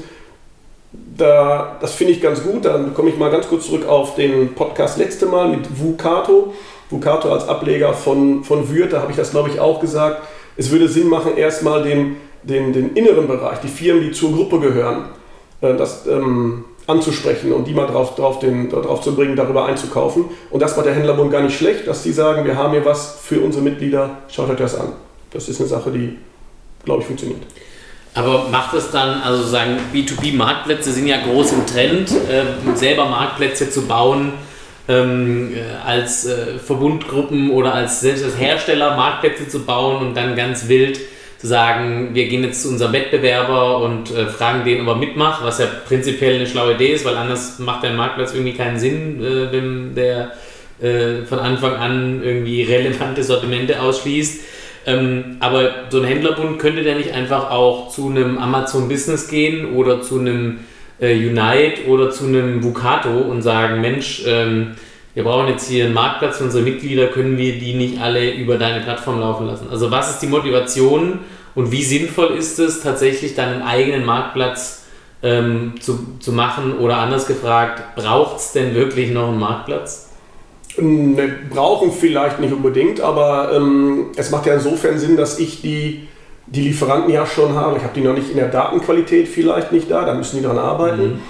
da, das finde ich ganz gut. Dann komme ich mal ganz kurz zurück auf den Podcast letzte Mal mit Vukato. Vukato als Ableger von, von Würth, da habe ich das glaube ich auch gesagt. Es würde Sinn machen, erstmal den, den, den inneren Bereich, die Firmen, die zur Gruppe gehören, äh, das ähm, anzusprechen und die mal drauf, drauf, den, drauf zu bringen, darüber einzukaufen. Und das war der Händlerbund gar nicht schlecht, dass die sagen, wir haben hier was für unsere Mitglieder, schaut euch das an. Das ist eine Sache, die, glaube ich, funktioniert. Aber macht es dann, also sagen B2B-Marktplätze sind ja groß im Trend, äh, selber Marktplätze zu bauen ähm, äh, als äh, Verbundgruppen oder als selbst als Hersteller Marktplätze zu bauen und dann ganz wild zu sagen, wir gehen jetzt zu unserem Wettbewerber und äh, fragen den, ob er mitmacht, was ja prinzipiell eine schlaue Idee ist, weil anders macht der Marktplatz irgendwie keinen Sinn, äh, wenn der äh, von Anfang an irgendwie relevante Sortimente ausschließt. Ähm, aber so ein Händlerbund könnte der nicht einfach auch zu einem Amazon Business gehen oder zu einem äh, Unite oder zu einem Vucato und sagen, Mensch, ähm, wir brauchen jetzt hier einen Marktplatz für unsere Mitglieder, können wir die nicht alle über deine Plattform laufen lassen? Also was ist die Motivation und wie sinnvoll ist es tatsächlich deinen eigenen Marktplatz ähm, zu, zu machen oder anders gefragt, braucht es denn wirklich noch einen Marktplatz? Ne, brauchen vielleicht nicht unbedingt, aber ähm, es macht ja insofern Sinn, dass ich die, die Lieferanten ja schon habe. Ich habe die noch nicht in der Datenqualität vielleicht nicht da, da müssen die dran arbeiten. Mhm.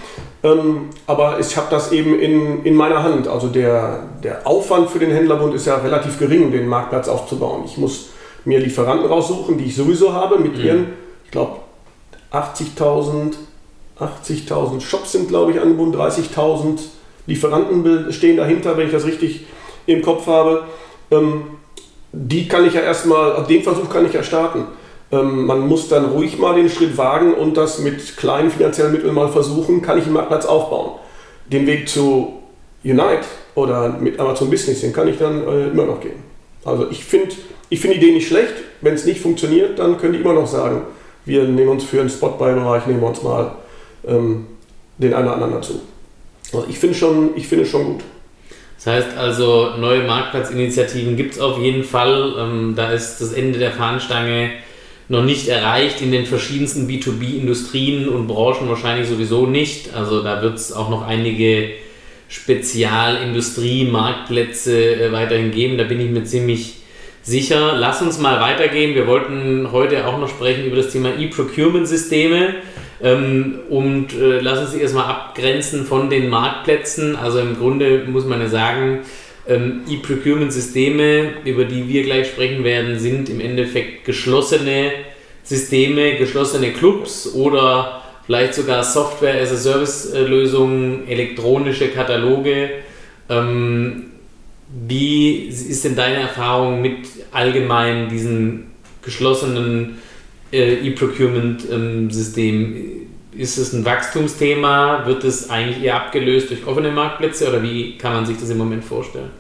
Ähm, aber ich habe das eben in, in meiner Hand. Also der, der Aufwand für den Händlerbund ist ja relativ gering, den Marktplatz aufzubauen. Ich muss mir Lieferanten raussuchen, die ich sowieso habe, mit mhm. ihren, ich glaube, 80.000 80.000 Shops sind, glaube ich, angebunden, 30.000 Lieferanten stehen dahinter, wenn ich das richtig im Kopf habe. Ähm, die kann ich ja erstmal, den Versuch kann ich ja starten. Ähm, man muss dann ruhig mal den Schritt wagen und das mit kleinen finanziellen Mitteln mal versuchen, kann ich einen Marktplatz aufbauen. Den Weg zu Unite oder mit Amazon Business, den kann ich dann äh, immer noch gehen. Also ich finde ich find die Idee nicht schlecht. Wenn es nicht funktioniert, dann können die immer noch sagen, wir nehmen uns für den Spot-Buy-Bereich, nehmen wir uns mal ähm, den einen oder anderen dazu. Also ich finde schon, ich schon gut. Das heißt also, neue Marktplatzinitiativen gibt es auf jeden Fall. Ähm, da ist das Ende der Fahnenstange noch nicht erreicht in den verschiedensten B2B-Industrien und Branchen wahrscheinlich sowieso nicht. Also da wird es auch noch einige Spezialindustrie-Marktplätze äh, weiterhin geben. Da bin ich mir ziemlich sicher. Lass uns mal weitergehen. Wir wollten heute auch noch sprechen über das Thema E-Procurement-Systeme. Ähm, und äh, lassen Sie erstmal abgrenzen von den Marktplätzen. Also im Grunde muss man ja sagen, ähm, E-Procurement-Systeme, über die wir gleich sprechen werden, sind im Endeffekt geschlossene Systeme, geschlossene Clubs oder vielleicht sogar Software-as-a-Service-Lösungen, elektronische Kataloge. Ähm, wie ist denn deine Erfahrung mit allgemein diesen geschlossenen äh, E-Procurement-System? Ist es ein Wachstumsthema? Wird es eigentlich eher abgelöst durch offene Marktplätze oder wie kann man sich das im Moment vorstellen?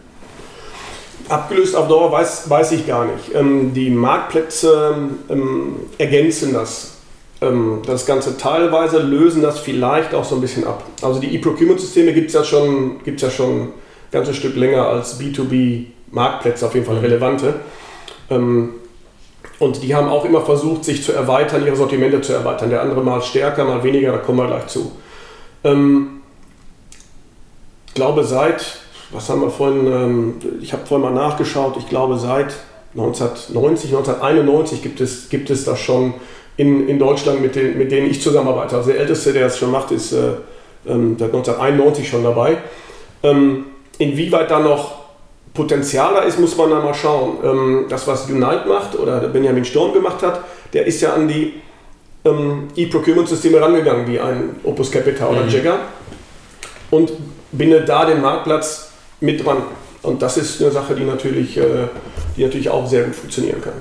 Abgelöst auf Dauer weiß, weiß ich gar nicht. Ähm, die Marktplätze ähm, ergänzen das. Ähm, das Ganze teilweise lösen das vielleicht auch so ein bisschen ab. Also die E-Procurement-Systeme gibt es ja schon, gibt's ja schon ein ganzes Stück länger als B2B-Marktplätze, auf jeden Fall mhm. relevante. Ähm, und die haben auch immer versucht, sich zu erweitern, ihre Sortimente zu erweitern. Der andere mal stärker, mal weniger, da kommen wir gleich zu. Ähm, ich glaube, seit, was haben wir vorhin, ähm, ich habe vorhin mal nachgeschaut, ich glaube, seit 1990, 1991 gibt es, gibt es das schon in, in Deutschland, mit, den, mit denen ich zusammenarbeite. Also der Älteste, der es schon macht, ist äh, ähm, seit 1991 schon dabei. Ähm, inwieweit da noch Potenzial da ist, muss man dann mal schauen. Ähm, das, was Unite macht oder Benjamin Sturm gemacht hat, der ist ja an die ähm, E-Procurement-Systeme rangegangen, wie ein Opus Capital oder mhm. Jagger und bindet da den Marktplatz mit dran. Und das ist eine Sache, die natürlich, äh, die natürlich auch sehr gut funktionieren kann.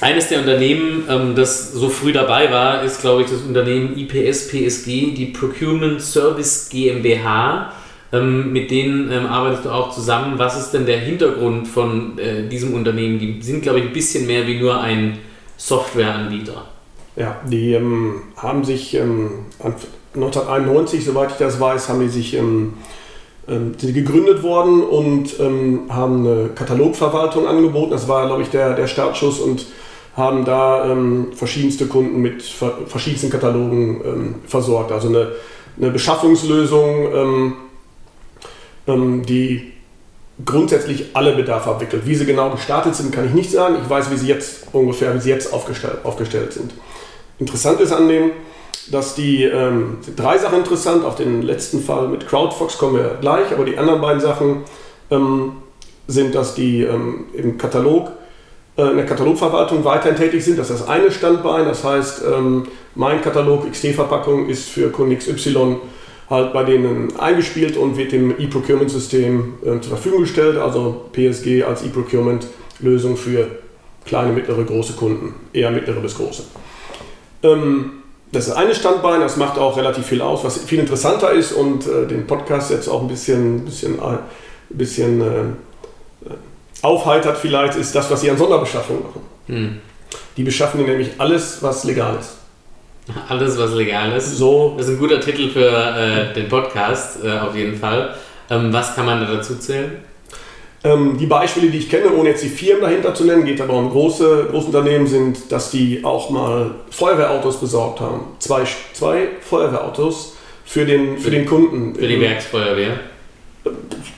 Eines der Unternehmen, ähm, das so früh dabei war, ist, glaube ich, das Unternehmen IPS PSG, die Procurement Service GmbH. Ähm, mit denen ähm, arbeitest du auch zusammen. Was ist denn der Hintergrund von äh, diesem Unternehmen? Die sind, glaube ich, ein bisschen mehr wie nur ein Softwareanbieter. Ja, die ähm, haben sich ähm, 1991, soweit ich das weiß, haben die sich ähm, ähm, sind gegründet worden und ähm, haben eine Katalogverwaltung angeboten. Das war, glaube ich, der, der Startschuss und haben da ähm, verschiedenste Kunden mit verschiedensten Katalogen versorgt. Also eine, eine Beschaffungslösung ähm, die grundsätzlich alle Bedarfe abwickelt. Wie sie genau gestartet sind, kann ich nicht sagen. Ich weiß, wie sie jetzt ungefähr, wie sie jetzt aufgestellt, aufgestellt sind. Interessant ist an dem, dass die ähm, drei Sachen interessant. Auf den letzten Fall mit CrowdFox kommen wir gleich, aber die anderen beiden Sachen ähm, sind, dass die ähm, im Katalog äh, in der Katalogverwaltung weiterhin tätig sind. Das ist das eine Standbein. Das heißt, ähm, mein Katalog XT-Verpackung ist für Kunden XY halt bei denen eingespielt und wird dem E-Procurement-System äh, zur Verfügung gestellt, also PSG als E-Procurement-Lösung für kleine, mittlere, große Kunden, eher mittlere bis große. Ähm, das ist eine Standbein, das macht auch relativ viel aus, was viel interessanter ist und äh, den Podcast jetzt auch ein bisschen, bisschen, äh, bisschen äh, aufheitert vielleicht, ist das, was sie an Sonderbeschaffung machen. Hm. Die beschaffen nämlich alles, was legal ist. Alles, was legal ist. So. Das ist ein guter Titel für äh, den Podcast, äh, auf jeden Fall. Ähm, was kann man da dazu zählen? Ähm, die Beispiele, die ich kenne, ohne jetzt die Firmen dahinter zu nennen, geht aber um große, große Unternehmen, sind, dass die auch mal Feuerwehrautos besorgt haben. Zwei, zwei Feuerwehrautos für den, für den Kunden. Für die Werksfeuerwehr.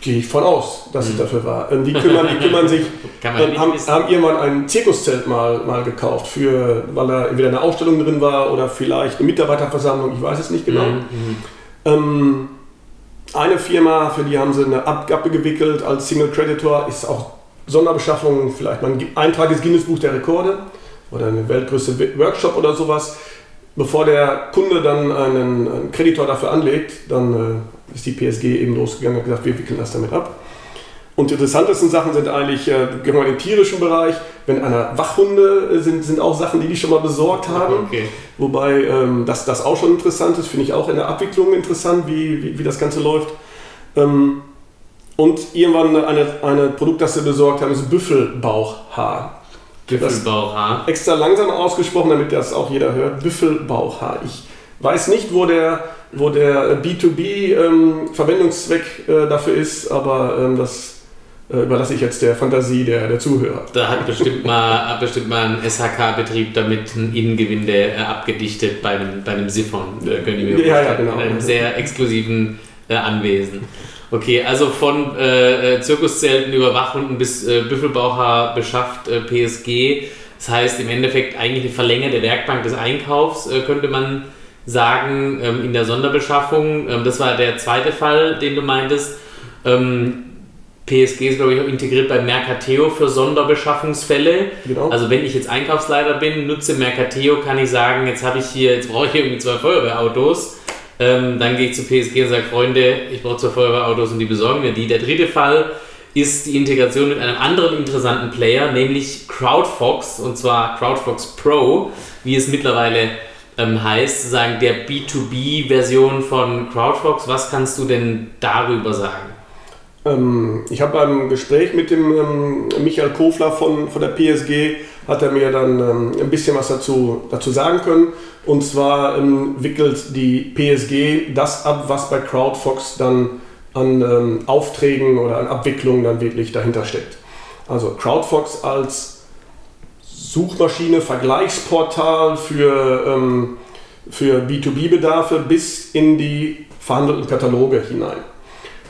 Gehe ich von aus, dass es mhm. dafür war. Ähm, die kümmern, die kümmern sich, ähm, haben, haben irgendwann ein Zirkuszelt mal, mal gekauft, für, weil da entweder eine Ausstellung drin war oder vielleicht eine Mitarbeiterversammlung, ich weiß es nicht genau. Mhm. mhm. Ähm, eine Firma, für die haben sie eine Abgabe gewickelt als Single Creditor, ist auch Sonderbeschaffung, vielleicht mal ein Eintrag ins Guinness Buch der Rekorde oder eine weltgrößte Workshop oder sowas. Bevor der Kunde dann einen, einen Kreditor dafür anlegt, dann äh, ist die PSG eben losgegangen und gesagt, wir wickeln das damit ab. Und die interessantesten Sachen sind eigentlich, äh, gehen wir in den tierischen Bereich, wenn einer Wachhunde äh, sind, sind auch Sachen, die die schon mal besorgt haben. Okay. Wobei ähm, das, das auch schon interessant ist, finde ich auch in der Abwicklung interessant, wie, wie, wie das Ganze läuft. Ähm, und irgendwann eine, eine Produkt, das sie besorgt haben, ist Büffelbauchhaar. Büffelbauchhaar. Extra langsam ausgesprochen, damit das auch jeder hört. Büffelbauchhaar. Ich weiß nicht, wo der wo der B2B-Verwendungszweck ähm, äh, dafür ist, aber ähm, das äh, überlasse ich jetzt der Fantasie der, der Zuhörer. Da hat bestimmt mal, hat bestimmt mal ein SHK-Betrieb damit ein Innengewinde äh, abgedichtet bei einem, bei einem Siphon, äh, können die mir ja, ja, genau. in einem sehr exklusiven äh, Anwesen. Okay, also von äh, Zirkuszelten über Wachhunden bis äh, Büffelbaucher beschafft äh, PSG. Das heißt im Endeffekt eigentlich eine verlängerte Werkbank des Einkaufs, äh, könnte man sagen, ähm, in der Sonderbeschaffung. Ähm, das war der zweite Fall, den du meintest. Ähm, PSG ist, glaube ich, auch integriert bei Mercateo für Sonderbeschaffungsfälle. Genau. Also wenn ich jetzt Einkaufsleiter bin, nutze Mercateo, kann ich sagen, jetzt habe ich hier, jetzt brauche ich irgendwie zwei Feuerwehrautos. Ähm, dann gehe ich zu PSG und sage, Freunde, ich brauche zwei Feuerwehrautos und die besorgen mir die. Der dritte Fall ist die Integration mit einem anderen interessanten Player, nämlich CrowdFox, und zwar CrowdFox Pro, wie es mittlerweile ähm, heißt, sozusagen der B2B-Version von CrowdFox. Was kannst du denn darüber sagen? Ähm, ich habe beim Gespräch mit dem ähm, Michael Kofler von, von der PSG, hat er mir dann ähm, ein bisschen was dazu, dazu sagen können. Und zwar ähm, wickelt die PSG das ab, was bei CrowdFox dann an ähm, Aufträgen oder an Abwicklungen dann wirklich dahinter steckt. Also CrowdFox als Suchmaschine, Vergleichsportal für, ähm, für B2B-Bedarfe bis in die verhandelten Kataloge hinein.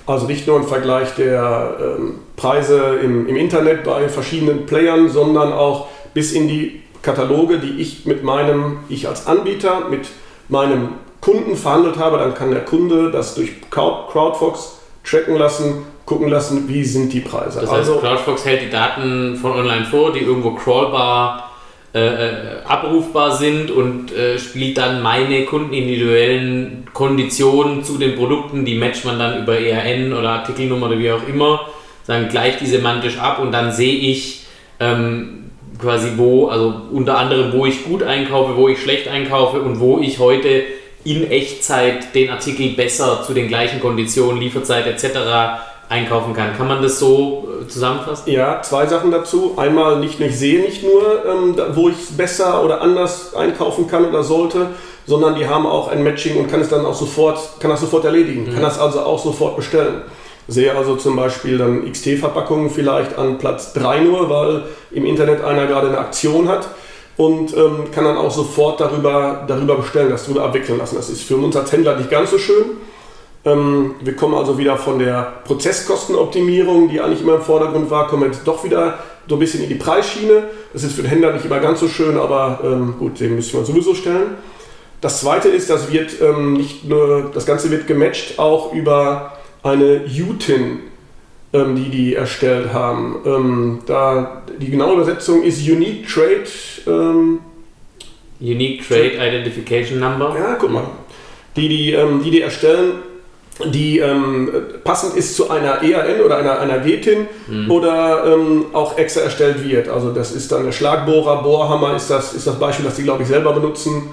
Also nicht nur ein Vergleich der ähm, Preise im, im Internet bei verschiedenen Playern, sondern auch bis in die Kataloge, die ich mit meinem, ich als Anbieter, mit meinem Kunden verhandelt habe. Dann kann der Kunde das durch Crowdfox tracken lassen, gucken lassen, wie sind die Preise. Das heißt, also, CrowdFox hält die Daten von online vor, die irgendwo crawlbar äh, äh, abrufbar sind und äh, spielt dann meine kundenindividuellen Konditionen zu den Produkten, die matcht man dann über ERN oder Artikelnummer oder wie auch immer, sagen gleich die semantisch ab und dann sehe ich ähm, quasi wo, also unter anderem, wo ich gut einkaufe, wo ich schlecht einkaufe und wo ich heute in Echtzeit den Artikel besser zu den gleichen Konditionen, Lieferzeit etc einkaufen kann. Kann man das so äh, zusammenfassen? Ja, zwei Sachen dazu. Einmal nicht, ich sehe nicht nur, ähm, wo ich es besser oder anders einkaufen kann oder sollte, sondern die haben auch ein Matching und kann es dann auch sofort, kann das sofort erledigen, mhm. kann das also auch sofort bestellen. Sehe also zum Beispiel dann XT-Verpackungen vielleicht an Platz 3 nur, weil im Internet einer gerade eine Aktion hat und ähm, kann dann auch sofort darüber, darüber bestellen, das darüber abwickeln lassen. Das ist für uns als Händler nicht ganz so schön wir kommen also wieder von der Prozesskostenoptimierung, die eigentlich immer im Vordergrund war, kommen jetzt doch wieder so ein bisschen in die Preisschiene. Das ist für den Händler nicht immer ganz so schön, aber ähm, gut, den müssen wir sowieso stellen. Das zweite ist, das wird ähm, nicht nur, das Ganze wird gematcht auch über eine UTIN, ähm, die die erstellt haben. Ähm, da die genaue Übersetzung ist Unique Trade. Ähm, Unique Trade Identification Number. Ja, guck mal. Die die, die, die erstellen, die ähm, passend ist zu einer ERN oder einer, einer WTIN mhm. oder ähm, auch extra erstellt wird. Also das ist dann der Schlagbohrer, Bohrhammer ist das, ist das Beispiel, das die glaube ich selber benutzen,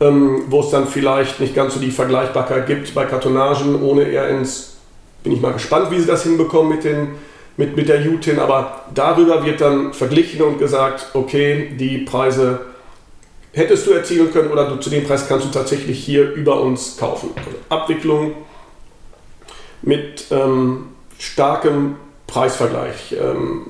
ähm, wo es dann vielleicht nicht ganz so die Vergleichbarkeit gibt bei Kartonagen ohne ERNs. Bin ich mal gespannt, wie sie das hinbekommen mit, den, mit, mit der UTIN, aber darüber wird dann verglichen und gesagt, okay, die Preise hättest du erzielen können oder du, zu dem Preis kannst du tatsächlich hier über uns kaufen. Also Abwicklung mit ähm, starkem Preisvergleich, ähm,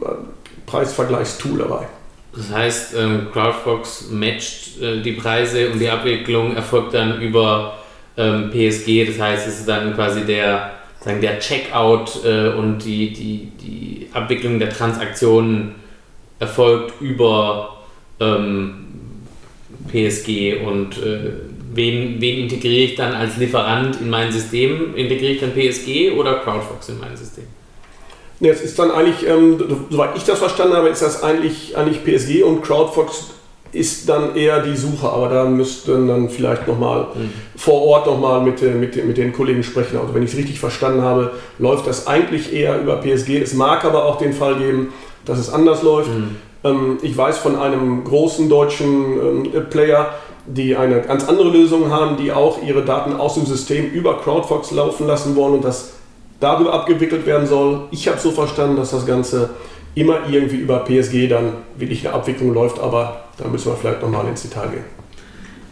Preisvergleichstool dabei. Das heißt, ähm, CrowdFox matcht äh, die Preise und die Abwicklung erfolgt dann über ähm, PSG. Das heißt, es ist dann quasi der, sagen, der Checkout äh, und die, die, die Abwicklung der Transaktionen erfolgt über ähm, PSG und äh, wen, wen integriere ich dann als Lieferant in mein System? Integriere ich dann PSG oder CrowdFox in mein System? Nee, es ist dann eigentlich, ähm, soweit ich das verstanden habe, ist das eigentlich, eigentlich PSG und CrowdFox ist dann eher die Suche, aber da müssten dann vielleicht nochmal mhm. vor Ort nochmal mit, mit, mit den Kollegen sprechen. Also wenn ich es richtig verstanden habe, läuft das eigentlich eher über PSG. Es mag aber auch den Fall geben, dass es anders läuft. Mhm. Ähm, ich weiß von einem großen deutschen ähm, Player, die eine ganz andere Lösung haben, die auch ihre Daten aus dem System über CrowdFox laufen lassen wollen und das darüber abgewickelt werden soll. Ich habe so verstanden, dass das Ganze immer irgendwie über PSG dann wirklich eine Abwicklung läuft, aber da müssen wir vielleicht nochmal ins Detail gehen.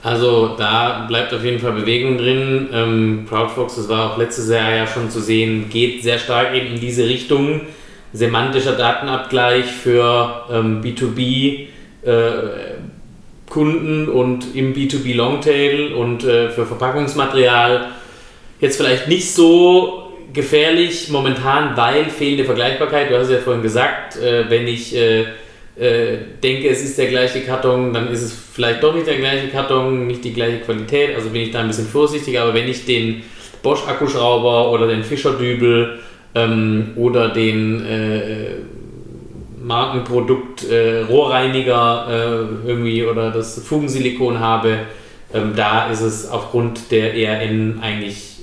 Also da bleibt auf jeden Fall Bewegung drin. Ähm, CrowdFox, das war auch letztes Jahr ja schon zu sehen, geht sehr stark eben in diese Richtung. Semantischer Datenabgleich für ähm, B2B. Äh, Kunden und im B2B Longtail und äh, für Verpackungsmaterial jetzt vielleicht nicht so gefährlich momentan, weil fehlende Vergleichbarkeit. Du hast ja vorhin gesagt, äh, wenn ich äh, äh, denke, es ist der gleiche Karton, dann ist es vielleicht doch nicht der gleiche Karton, nicht die gleiche Qualität. Also bin ich da ein bisschen vorsichtig. Aber wenn ich den Bosch Akkuschrauber oder den Fischer Dübel ähm, oder den äh, Markenprodukt äh, Rohrreiniger äh, irgendwie oder das Fugensilikon habe, ähm, da ist es aufgrund der ERN eigentlich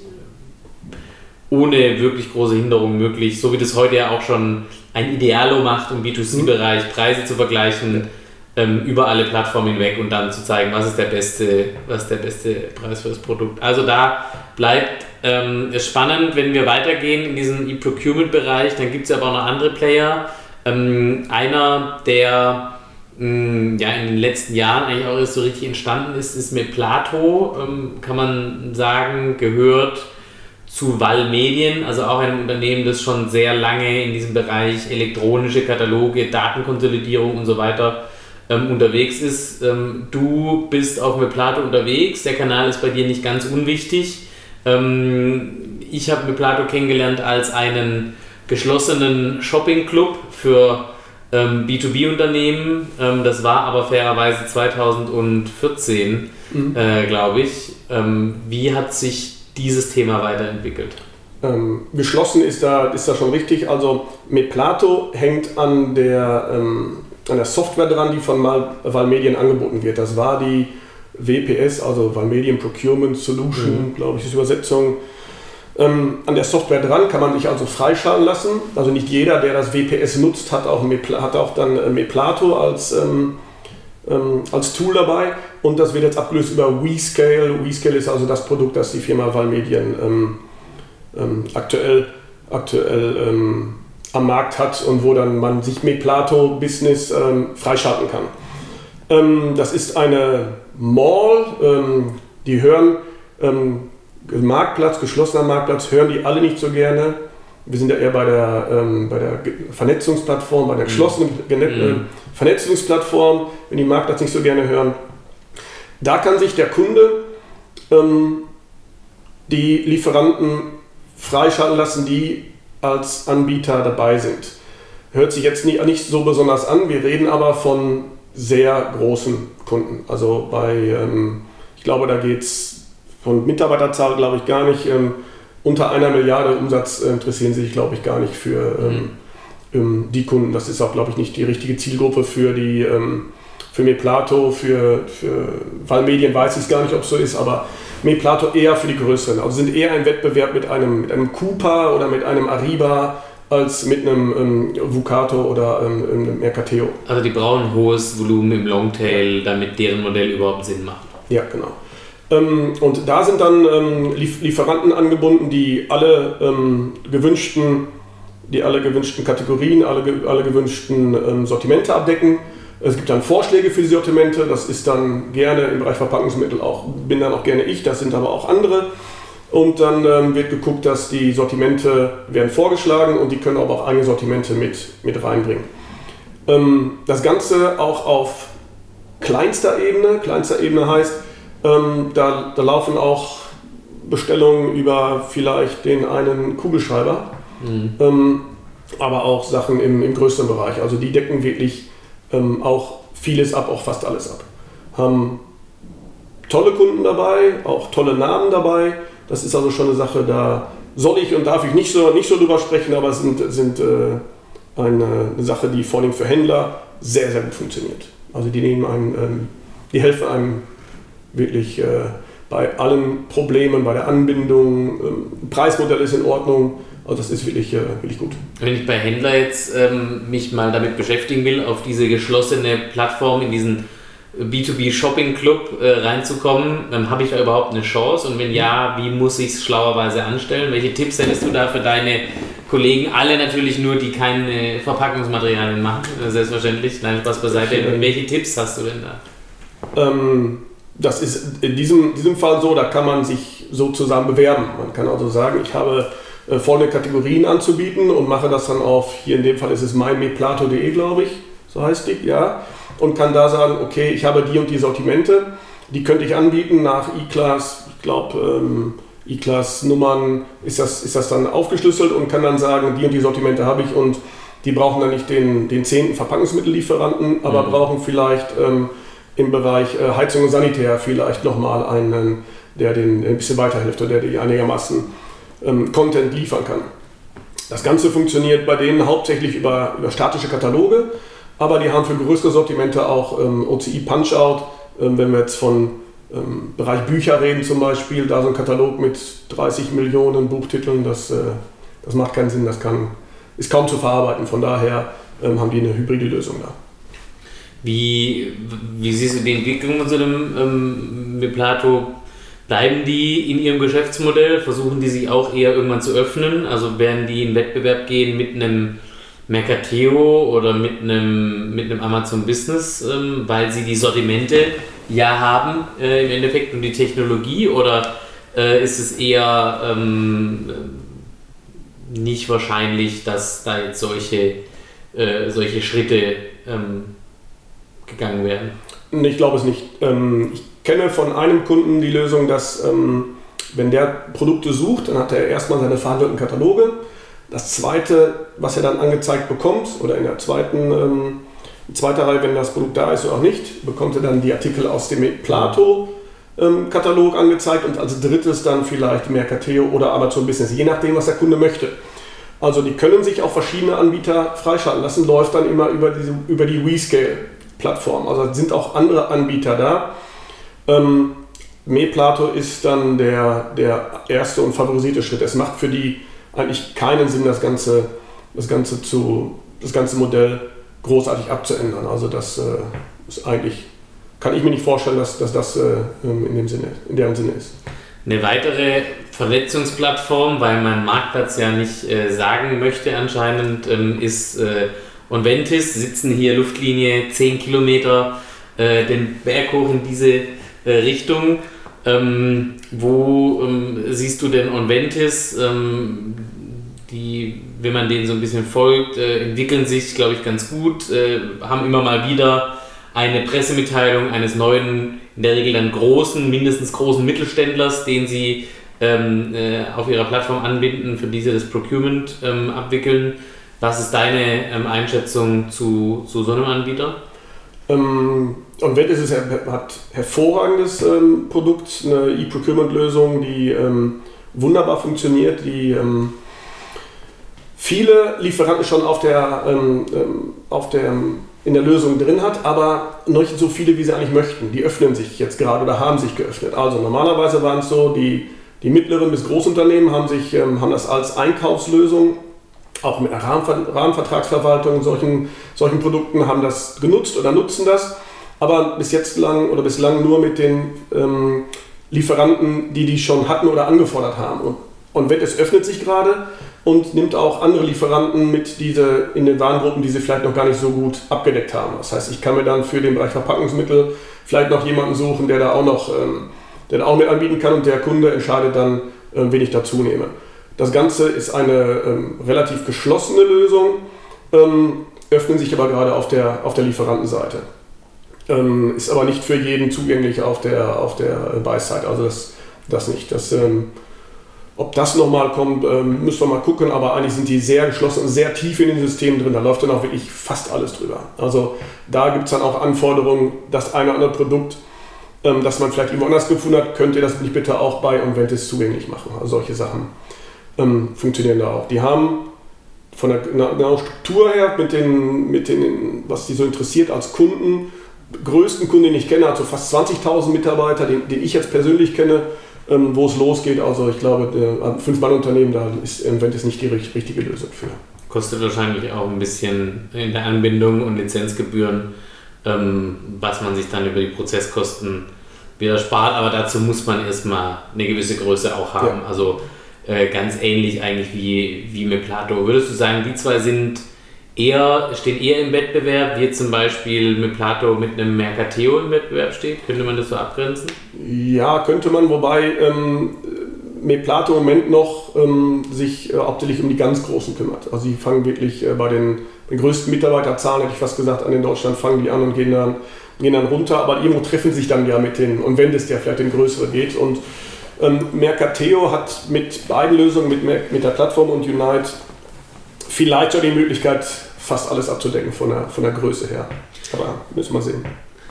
ohne wirklich große Hinderung möglich, so wie das heute ja auch schon ein Idealo macht im B2C-Bereich, Preise zu vergleichen ähm, über alle Plattformen hinweg und dann zu zeigen, was ist der beste, was der beste Preis für das Produkt. Also da bleibt ähm, es spannend, wenn wir weitergehen in diesem E-Procurement-Bereich, dann gibt es aber auch noch andere Player, ähm, einer, der mh, mm, ja, in den letzten Jahren eigentlich auch erst so richtig entstanden ist, ist mit Plato, ähm, kann man sagen, gehört zu Wall Medien, also auch ein Unternehmen, das schon sehr lange in diesem Bereich elektronische Kataloge, Datenkonsolidierung und so weiter ähm, unterwegs ist. Ähm, du bist auch mit Plato unterwegs, der Kanal ist bei dir nicht ganz unwichtig. Ähm, ich habe Meplato kennengelernt als einen geschlossenen Shopping-Club für ähm, B2B-Unternehmen. Ähm, das war aber fairerweise 2014, mhm. äh, glaube ich. Ähm, wie hat sich dieses Thema weiterentwickelt? Ähm, geschlossen ist da, ist da schon richtig. Also Meplato hängt an der, ähm, an der Software dran, die von Valmedien angeboten wird. Das war die WPS, also Valmedien Procurement Solution, mhm. glaube ich, ist Übersetzung. Ähm, an der Software dran kann man sich also freischalten lassen. Also nicht jeder, der das WPS nutzt, hat auch, hat auch dann äh, Meplato als, ähm, ähm, als Tool dabei. Und das wird jetzt abgelöst über WeScale. WeScale ist also das Produkt, das die Firma Valmedien ähm, ähm, aktuell, aktuell ähm, am Markt hat und wo dann man sich Meplato Business freischalten kann. das ist eine Mall, die hören Marktplatz, geschlossener Marktplatz, hören die alle nicht so gerne. Wir sind ja eher bei der, ähm, bei der Vernetzungsplattform, bei der mhm. geschlossenen mhm. Vernetzungsplattform, wenn die Marktplatz nicht so gerne hören. Da kann sich der Kunde ähm, die Lieferanten freischalten lassen, die als Anbieter dabei sind. Hört sich jetzt nicht, nicht so besonders an, wir reden aber von sehr großen Kunden. Also bei, ähm, ich glaube, da geht es von Mitarbeiterzahl glaube ich gar nicht. Ähm, unter einer Milliarde Umsatz äh, interessieren sich, glaube ich, gar nicht für ähm, mhm. Ähm, die Kunden. Das ist auch, glaube ich, nicht die richtige Zielgruppe für die ähm, für Meplato, für, für Valmedien weiß ich es gar nicht, ob es so ist, aber Meplato eher für die größeren. Also sind eher ein Wettbewerb mit einem, mit einem Cooper oder mit einem Ariba als mit einem ähm, Vucato oder ähm, einem Mercateo. Also die brauchen ein hohes Volumen im Longtail, damit deren Modell überhaupt Sinn macht. Ja, genau. Ähm, und da sind dann ähm, Lieferanten angebunden, die alle ähm, gewünschten, die alle gewünschten Kategorien, alle, alle gewünschten Sortimente abdecken. Es gibt dann Vorschläge für die Sortimente, das ist dann gerne im Bereich Verpackungsmittel auch, bin dann auch gerne ich, das sind aber auch andere. Und dann ähm, wird geguckt, dass die Sortimente werden vorgeschlagen und die können aber auch eigene Sortimente mit, mit reinbringen. Ähm, das Ganze auch auf kleinster Ebene. Kleinster Ebene heißt, ähm, da, da, laufen auch Bestellungen über vielleicht den einen Kugelschreiber, mhm. ähm, aber auch Sachen im, im größeren Bereich. Also die decken wirklich ähm, auch vieles ab, auch fast alles ab. Haben tolle Kunden dabei, auch tolle Namen dabei. Das ist also schon eine Sache, da soll ich und darf ich nicht so, nicht so drüber sprechen, aber es sind, sind äh, eine, eine, Sache, die vor allem für Händler sehr, sehr gut funktioniert. Also die nehmen einen, ähm, die helfen einem wirklich äh, bei allen Problemen, bei der Anbindung, ähm, Preismodell ist in Ordnung. Also das ist wirklich, äh, wirklich gut. Wenn ich bei Händler jetzt ähm, mich mal damit beschäftigen will, auf diese geschlossene Plattform, in diesen B2B Shopping Club äh, reinzukommen, dann habe ich da überhaupt eine Chance? Und wenn ja, wie muss ich es schlauerweise anstellen? Welche Tipps hättest du da für deine Kollegen? Alle natürlich nur, die keine Verpackungsmaterialien machen, äh, selbstverständlich. Nein, Spaß beiseite. Und welche Tipps hast du denn da? Ähm, das ist in diesem, diesem Fall so, da kann man sich sozusagen bewerben. Man kann also sagen, ich habe äh, folgende Kategorien anzubieten und mache das dann auf, hier in dem Fall ist es mymeplato.de, glaube ich, so heißt die, ja, und kann da sagen, okay, ich habe die und die Sortimente, die könnte ich anbieten nach E-Class, ich glaube, ähm, E-Class-Nummern ist das, ist das dann aufgeschlüsselt und kann dann sagen, die und die Sortimente habe ich und die brauchen dann nicht den, den zehnten Verpackungsmittellieferanten, aber mhm. brauchen vielleicht ähm, im Bereich äh, Heizung und Sanitär vielleicht nochmal einen, der den ein bisschen weiterhilft oder der die einigermaßen ähm, Content liefern kann. Das Ganze funktioniert bei denen hauptsächlich über, über statische Kataloge, aber die haben für größere Sortimente auch ähm, OCI Punch-Out. Ähm, wenn wir jetzt von ähm, Bereich Bücher reden zum Beispiel, da so ein Katalog mit 30 Millionen Buchtiteln, das, äh, das macht keinen Sinn, das kann, ist kaum zu verarbeiten. Von daher ähm, haben die eine hybride Lösung da. Wie, wie siehst du die Entwicklung von so einem ähm, mit Plato? Bleiben die in ihrem Geschäftsmodell? Versuchen die sich auch eher irgendwann zu öffnen? Also werden die in Wettbewerb gehen mit einem Mercateo oder mit einem, mit einem Amazon Business, ähm, weil sie die Sortimente ja haben äh, im Endeffekt und die Technologie? Oder äh, ist es eher ähm, nicht wahrscheinlich, dass da jetzt solche, äh, solche Schritte ähm, gegangen werden? Ich glaube es nicht. Ähm, ich kenne von einem Kunden die Lösung, dass ähm, Wenn der Produkte sucht, dann hat er erstmal seine verhandelten Kataloge. Das zweite, was er dann angezeigt bekommt, oder in der zweiten, ähm, zweiter Reihe, wenn das Produkt da ist oder auch nicht, bekommt er dann die Artikel aus dem Plato-Katalog angezeigt und als drittes dann vielleicht Mercateo oder Amazon Business, je nachdem, was der Kunde möchte. Also die können sich auch verschiedene Anbieter freischalten lassen, läuft dann immer über, diese, über die WeScale-Plattform. Also sind auch andere Anbieter da. Ähm, MePlato ist dann der, der erste und favorisierte Schritt. Es macht für die eigentlich keinen Sinn, das Ganze, das Ganze, zu, das ganze Modell großartig abzuändern. Also das äh, ist eigentlich, kann ich mir nicht vorstellen, dass, dass das äh, in, dem Sinne, in deren Sinne ist. Eine weitere Vernetzungsplattform, weil man Marktplatz ja nicht äh, sagen möchte anscheinend, ähm, ist äh, Onventis, sitzen hier Luftlinie 10 Kilometer äh, den Berg hoch in diese äh, Richtung. Ähm, wo ähm, siehst du denn Onventis? Ähm, die, wenn man denen so ein bisschen folgt, äh, entwickeln sich, glaube ich, ganz gut, äh, haben immer mal wieder eine Pressemitteilung eines neuen, in der Regel dann großen, mindestens großen Mittelständlers, den sie ähm, äh, auf ihrer Plattform anbinden, für diese das Procurement ähm, abwickeln. Was ist deine ähm, Einschätzung zu, zu so einem Anbieter? Ähm, und Wett ist es hat hervorragendes ähm, Produkt, eine E-Procurement-Lösung, die ähm, wunderbar funktioniert, die ähm, viele Lieferanten schon auf der, ähm, ähm, auf der, in der Lösung drin hat, aber noch nicht so viele, wie sie eigentlich möchten. Die öffnen sich jetzt gerade oder haben sich geöffnet. Also normalerweise waren es so, die, die mittleren bis Großunternehmen haben, sich, haben das als Einkaufslösung auch mit einer Rahmenvertragsverwaltung, solchen, solchen Produkten haben das genutzt oder nutzen das, aber bis jetzt lang oder bislang nur mit den ähm, Lieferanten, die die schon hatten oder angefordert haben. Und, und es öffnet sich gerade und nimmt auch andere Lieferanten mit diese, in den Warengruppen, die sie vielleicht noch gar nicht so gut abgedeckt haben. Das heißt, ich kann mir dann für den Bereich Verpackungsmittel vielleicht noch jemanden suchen, der da auch noch ähm, der da auch mit anbieten kann und der Kunde entscheidet dann, äh, wen ich dazu nehme. Das Ganze ist eine ähm, relativ geschlossene Lösung, ähm, öffnen sich aber gerade auf der, auf der Lieferantenseite. Ähm, ist aber nicht für jeden zugänglich auf der, auf der Buy-Side, also das, das nicht. Das, ähm, ob das nochmal kommt, ähm, müssen wir mal gucken, aber eigentlich sind die sehr geschlossen und sehr tief in den Systemen drin. Da läuft dann auch wirklich fast alles drüber. Also da gibt es dann auch Anforderungen, das eine oder andere Produkt, ähm, das man vielleicht irgendwo anders gefunden hat, könnt ihr das nicht bitte auch bei Onventis zugänglich machen. Also solche Sachen ähm, funktionieren da auch. Die haben von der genauen Struktur her, mit den, mit den, was die so interessiert als Kunden, größten Kunden, den ich kenne, hat so fast 20.000 Mitarbeiter, den, den, ich jetzt persönlich kenne, ähm, wo es losgeht. Also ich glaube, ein Fünf-Mann-Unternehmen, da ist Inventis nicht die richtige Lösung für. Kostet wahrscheinlich auch ein bisschen in der Anbindung und Lizenzgebühren, ähm, was man sich dann über die Prozesskosten wieder spart. Aber dazu muss man erstmal eine gewisse Größe auch haben. Ja. Also äh, ganz ähnlich eigentlich wie, wie mit Plato. Würdest du sagen, die zwei sind eher, stehen eher im Wettbewerb, wie zum Beispiel mit Plato mit einem Mercateo im Wettbewerb steht? Könnte man das so abgrenzen? Ja, könnte man, wobei ähm, Meplato im Moment noch ähm, sich äh, hauptsächlich um die ganz Großen kümmert. Also sie fangen wirklich äh, bei den, den größten Mitarbeiterzahlen, hätte ich fast gesagt, an in Deutschland fangen die an und gehen dann, gehen dann runter, aber irgendwo treffen sich dann ja mit den, und wenn das ja vielleicht den größeren geht und ähm, Mercateo hat mit beiden Lösungen, mit, mit der Plattform und Unite, vielleicht schon die Möglichkeit, fast alles abzudecken von der, von der Größe her. Aber müssen wir sehen.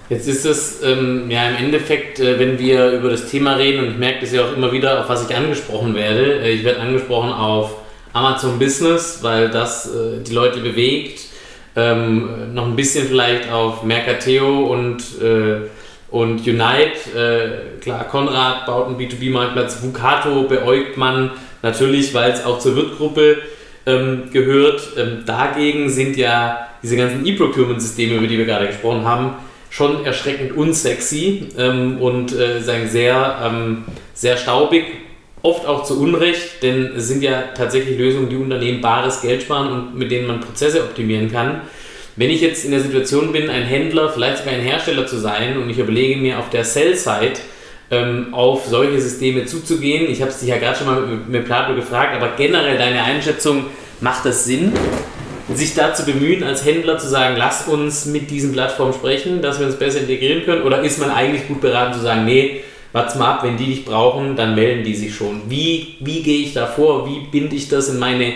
Jetzt ist es ähm, ja im Endeffekt, äh, wenn wir über das Thema reden, und ich merke das ja auch immer wieder, auf was ich angesprochen werde. Äh, ich werde angesprochen auf Amazon Business, weil das äh, die Leute bewegt. Ähm, noch ein bisschen vielleicht auf Mercateo und äh, und Unite, äh, klar, Konrad baut einen B2B-Marktplatz, Vucato beäugt man natürlich, weil es auch zur Wirtgruppe ähm, gehört. Ähm, dagegen sind ja diese ganzen E-Procurement-Systeme, über die wir gerade gesprochen haben, schon erschreckend unsexy ähm, und äh, sagen sehr, ähm, sehr staubig, oft auch zu Unrecht, denn es sind ja tatsächlich Lösungen, die Unternehmen bares Geld sparen und mit denen man Prozesse optimieren kann. Wenn ich jetzt in der Situation bin, ein Händler, vielleicht sogar ein Hersteller zu sein und ich überlege mir auf der Sell-Side ähm, auf solche Systeme zuzugehen, ich habe es dich ja gerade schon mal mit, mit Plato gefragt, aber generell deine Einschätzung, macht das Sinn, sich da zu bemühen, als Händler zu sagen, lass uns mit diesen Plattformen sprechen, dass wir uns besser integrieren können? Oder ist man eigentlich gut beraten zu sagen, nee, warte mal ab, wenn die dich brauchen, dann melden die sich schon. Wie, wie gehe ich da vor? Wie binde ich das in meine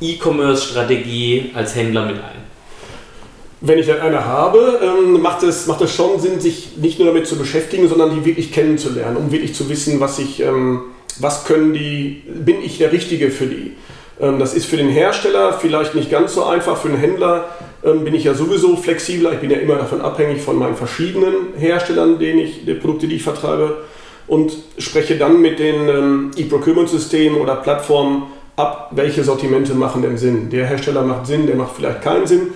E-Commerce-Strategie als Händler mit ein? Wenn ich dann eine habe, ähm, macht, es, macht es schon Sinn, sich nicht nur damit zu beschäftigen, sondern die wirklich kennenzulernen, um wirklich zu wissen, was ich, ähm, was können die, bin ich der Richtige für die. Ähm, das ist für den Hersteller vielleicht nicht ganz so einfach, für den Händler bin ich ja sowieso flexibler, ich bin ja immer davon abhängig von meinen verschiedenen Herstellern, denen ich, die Produkte, die ich vertreibe und spreche dann mit den E-Procurement-Systemen oder Plattformen ab, welche Sortimente machen denn Sinn. Der Hersteller macht Sinn, der macht vielleicht keinen Sinn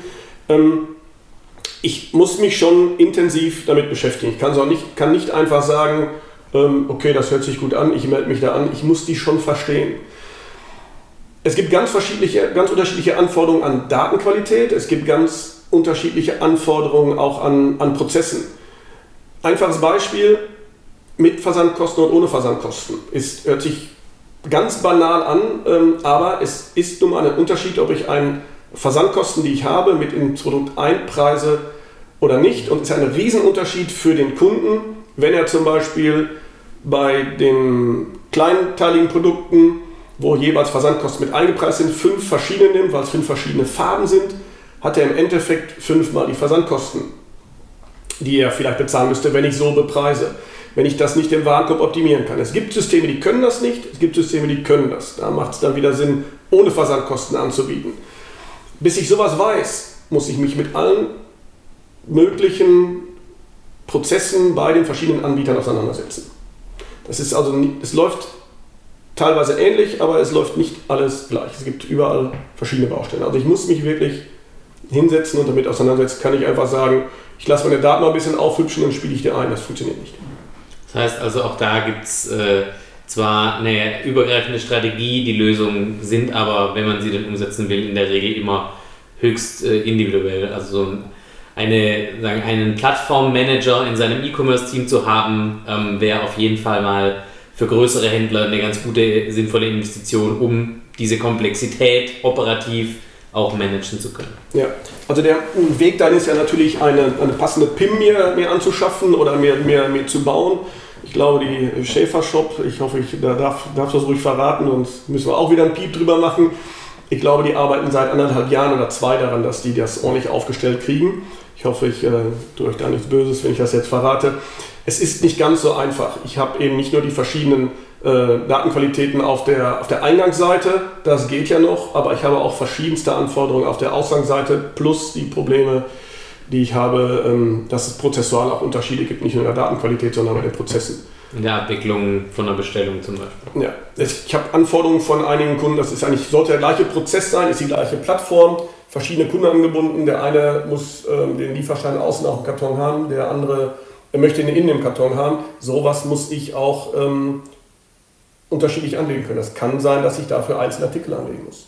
ich muss mich schon intensiv damit beschäftigen. Ich kann, nicht, kann nicht einfach sagen, ähm, okay, das hört sich gut an, ich melde mich da an. Ich muss die schon verstehen. Es gibt ganz, ganz unterschiedliche Anforderungen an Datenqualität. Es gibt ganz unterschiedliche Anforderungen auch an, an Prozessen. Einfaches Beispiel mit Versandkosten und ohne Versandkosten. Ist, hört sich ganz banal an, ähm, aber es ist nun mal ein Unterschied, ob ich einen Versandkosten, die ich habe, mit ins Produkt einpreise oder nicht. Und es ist ein Riesenunterschied für den Kunden, wenn er zum Beispiel bei den kleinteiligen Produkten, wo jeweils Versandkosten mit eingepreist sind, fünf verschiedene nimmt, weil es fünf verschiedene Farben sind, hat er im Endeffekt fünfmal die Versandkosten, die er vielleicht bezahlen müsste, wenn ich so bepreise. Wenn ich das nicht im Warenkorb optimieren kann. Es gibt Systeme, die können das nicht, es gibt Systeme, die können das. Da macht es dann wieder Sinn, ohne Versandkosten anzubieten. Bis ich sowas weiß, muss ich mich mit allen möglichen Prozessen bei den verschiedenen Anbietern auseinandersetzen. Das ist also, es läuft teilweise ähnlich, aber es läuft nicht alles gleich. Es gibt überall verschiedene Baustellen. Also ich muss mich wirklich hinsetzen und damit auseinandersetzen. Kann ich einfach sagen, ich lasse meine Daten mal ein bisschen aufhübschen und spiele ich dir ein. Das funktioniert nicht. Das heißt also, auch da gibt es äh, zwar eine übergreifende Strategie, die Lösungen sind aber, wenn man sie dann umsetzen will, in der Regel immer höchst äh, individuell. Also so ein eine, sagen, einen Plattformmanager in seinem E-Commerce-Team zu haben, ähm, wäre auf jeden Fall mal für größere Händler eine ganz gute, sinnvolle Investition, um diese Komplexität operativ auch managen zu können. Ja, also der Weg dann ist ja natürlich eine, eine passende PIM mir, mir anzuschaffen oder mir, mir, mir zu bauen. Ich glaube, die Schäfer Shop, ich hoffe, ich da darf, darf das ruhig verraten und müssen wir auch wieder einen Piep drüber machen. Ich glaube, die arbeiten seit anderthalb Jahren oder zwei daran, dass die das ordentlich aufgestellt kriegen. Ich hoffe, ich äh, tue euch da nichts Böses, wenn ich das jetzt verrate. Es ist nicht ganz so einfach. Ich habe eben nicht nur die verschiedenen äh, Datenqualitäten auf der, auf der Eingangsseite, das geht ja noch, aber ich habe auch verschiedenste Anforderungen auf der Ausgangsseite plus die Probleme, die ich habe, ähm, dass es prozessual auch Unterschiede gibt, nicht nur in der Datenqualität, sondern in den Prozessen. In der Abwicklung von einer Bestellung zum Beispiel. Ja, ich habe Anforderungen von einigen Kunden, das ist eigentlich, sollte der gleiche Prozess sein, ist die gleiche Plattform, verschiedene Kunden angebunden. Der eine muss ähm, den Lieferschein außen auf dem Karton haben, der andere möchte ihn innen im Karton haben. Sowas muss ich auch ähm, unterschiedlich anlegen können. Es kann sein, dass ich dafür einzelne Artikel anlegen muss.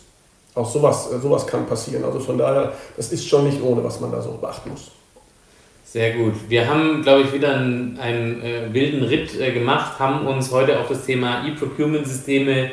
Auch sowas, äh, sowas kann passieren. Also von daher, das ist schon nicht ohne, was man da so beachten muss. Sehr gut. Wir haben, glaube ich, wieder einen, einen äh, wilden Ritt äh, gemacht, haben uns heute auf das Thema E-Procurement-Systeme äh,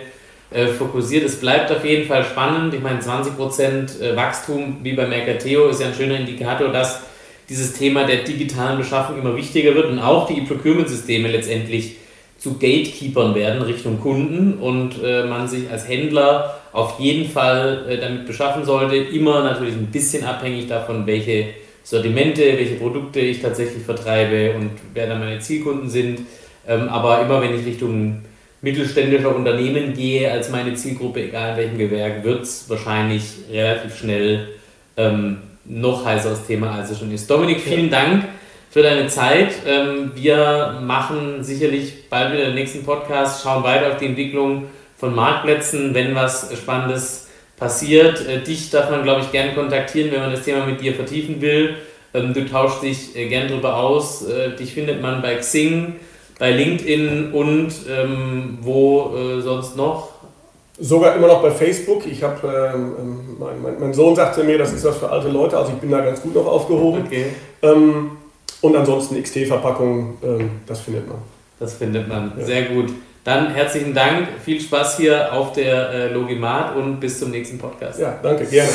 fokussiert. Es bleibt auf jeden Fall spannend. Ich meine, 20% äh, Wachstum wie bei Mercateo ist ja ein schöner Indikator, dass dieses Thema der digitalen Beschaffung immer wichtiger wird und auch die E-Procurement-Systeme letztendlich zu Gatekeepern werden Richtung Kunden und äh, man sich als Händler auf jeden Fall äh, damit beschaffen sollte. Immer natürlich ein bisschen abhängig davon, welche Sortimente, welche Produkte ich tatsächlich vertreibe und wer dann meine Zielkunden sind. Ähm, aber immer wenn ich Richtung mittelständischer Unternehmen gehe als meine Zielgruppe, egal in welchem Gewerk, wird es wahrscheinlich relativ schnell ähm, noch heißeres Thema, als es schon ist. Dominik, vielen ja. Dank für deine Zeit. Ähm, wir machen sicherlich bald wieder den nächsten Podcast, schauen weiter auf die Entwicklung von Marktplätzen, wenn was Spannendes passiert. Äh, dich darf man, glaube ich, gerne kontaktieren, wenn man das Thema mit dir vertiefen will. Ähm, du tauschst dich äh, gern darüber aus. Äh, dich findet man bei Xing bei LinkedIn und ähm, wo äh, sonst noch? Sogar immer noch bei Facebook. Ich habe, ähm, ähm, mein, mein, mein, Sohn sagte mir, das ist was für alte Leute, also ich bin da ganz gut noch aufgehoben. Okay. Ähm, und ansonsten XT-Verpackungen, ähm, das findet man. Das findet man, ja. sehr gut. Dann herzlichen Dank, viel Spaß hier auf der äh, Logimat und bis zum nächsten Podcast. Ja, danke, gerne.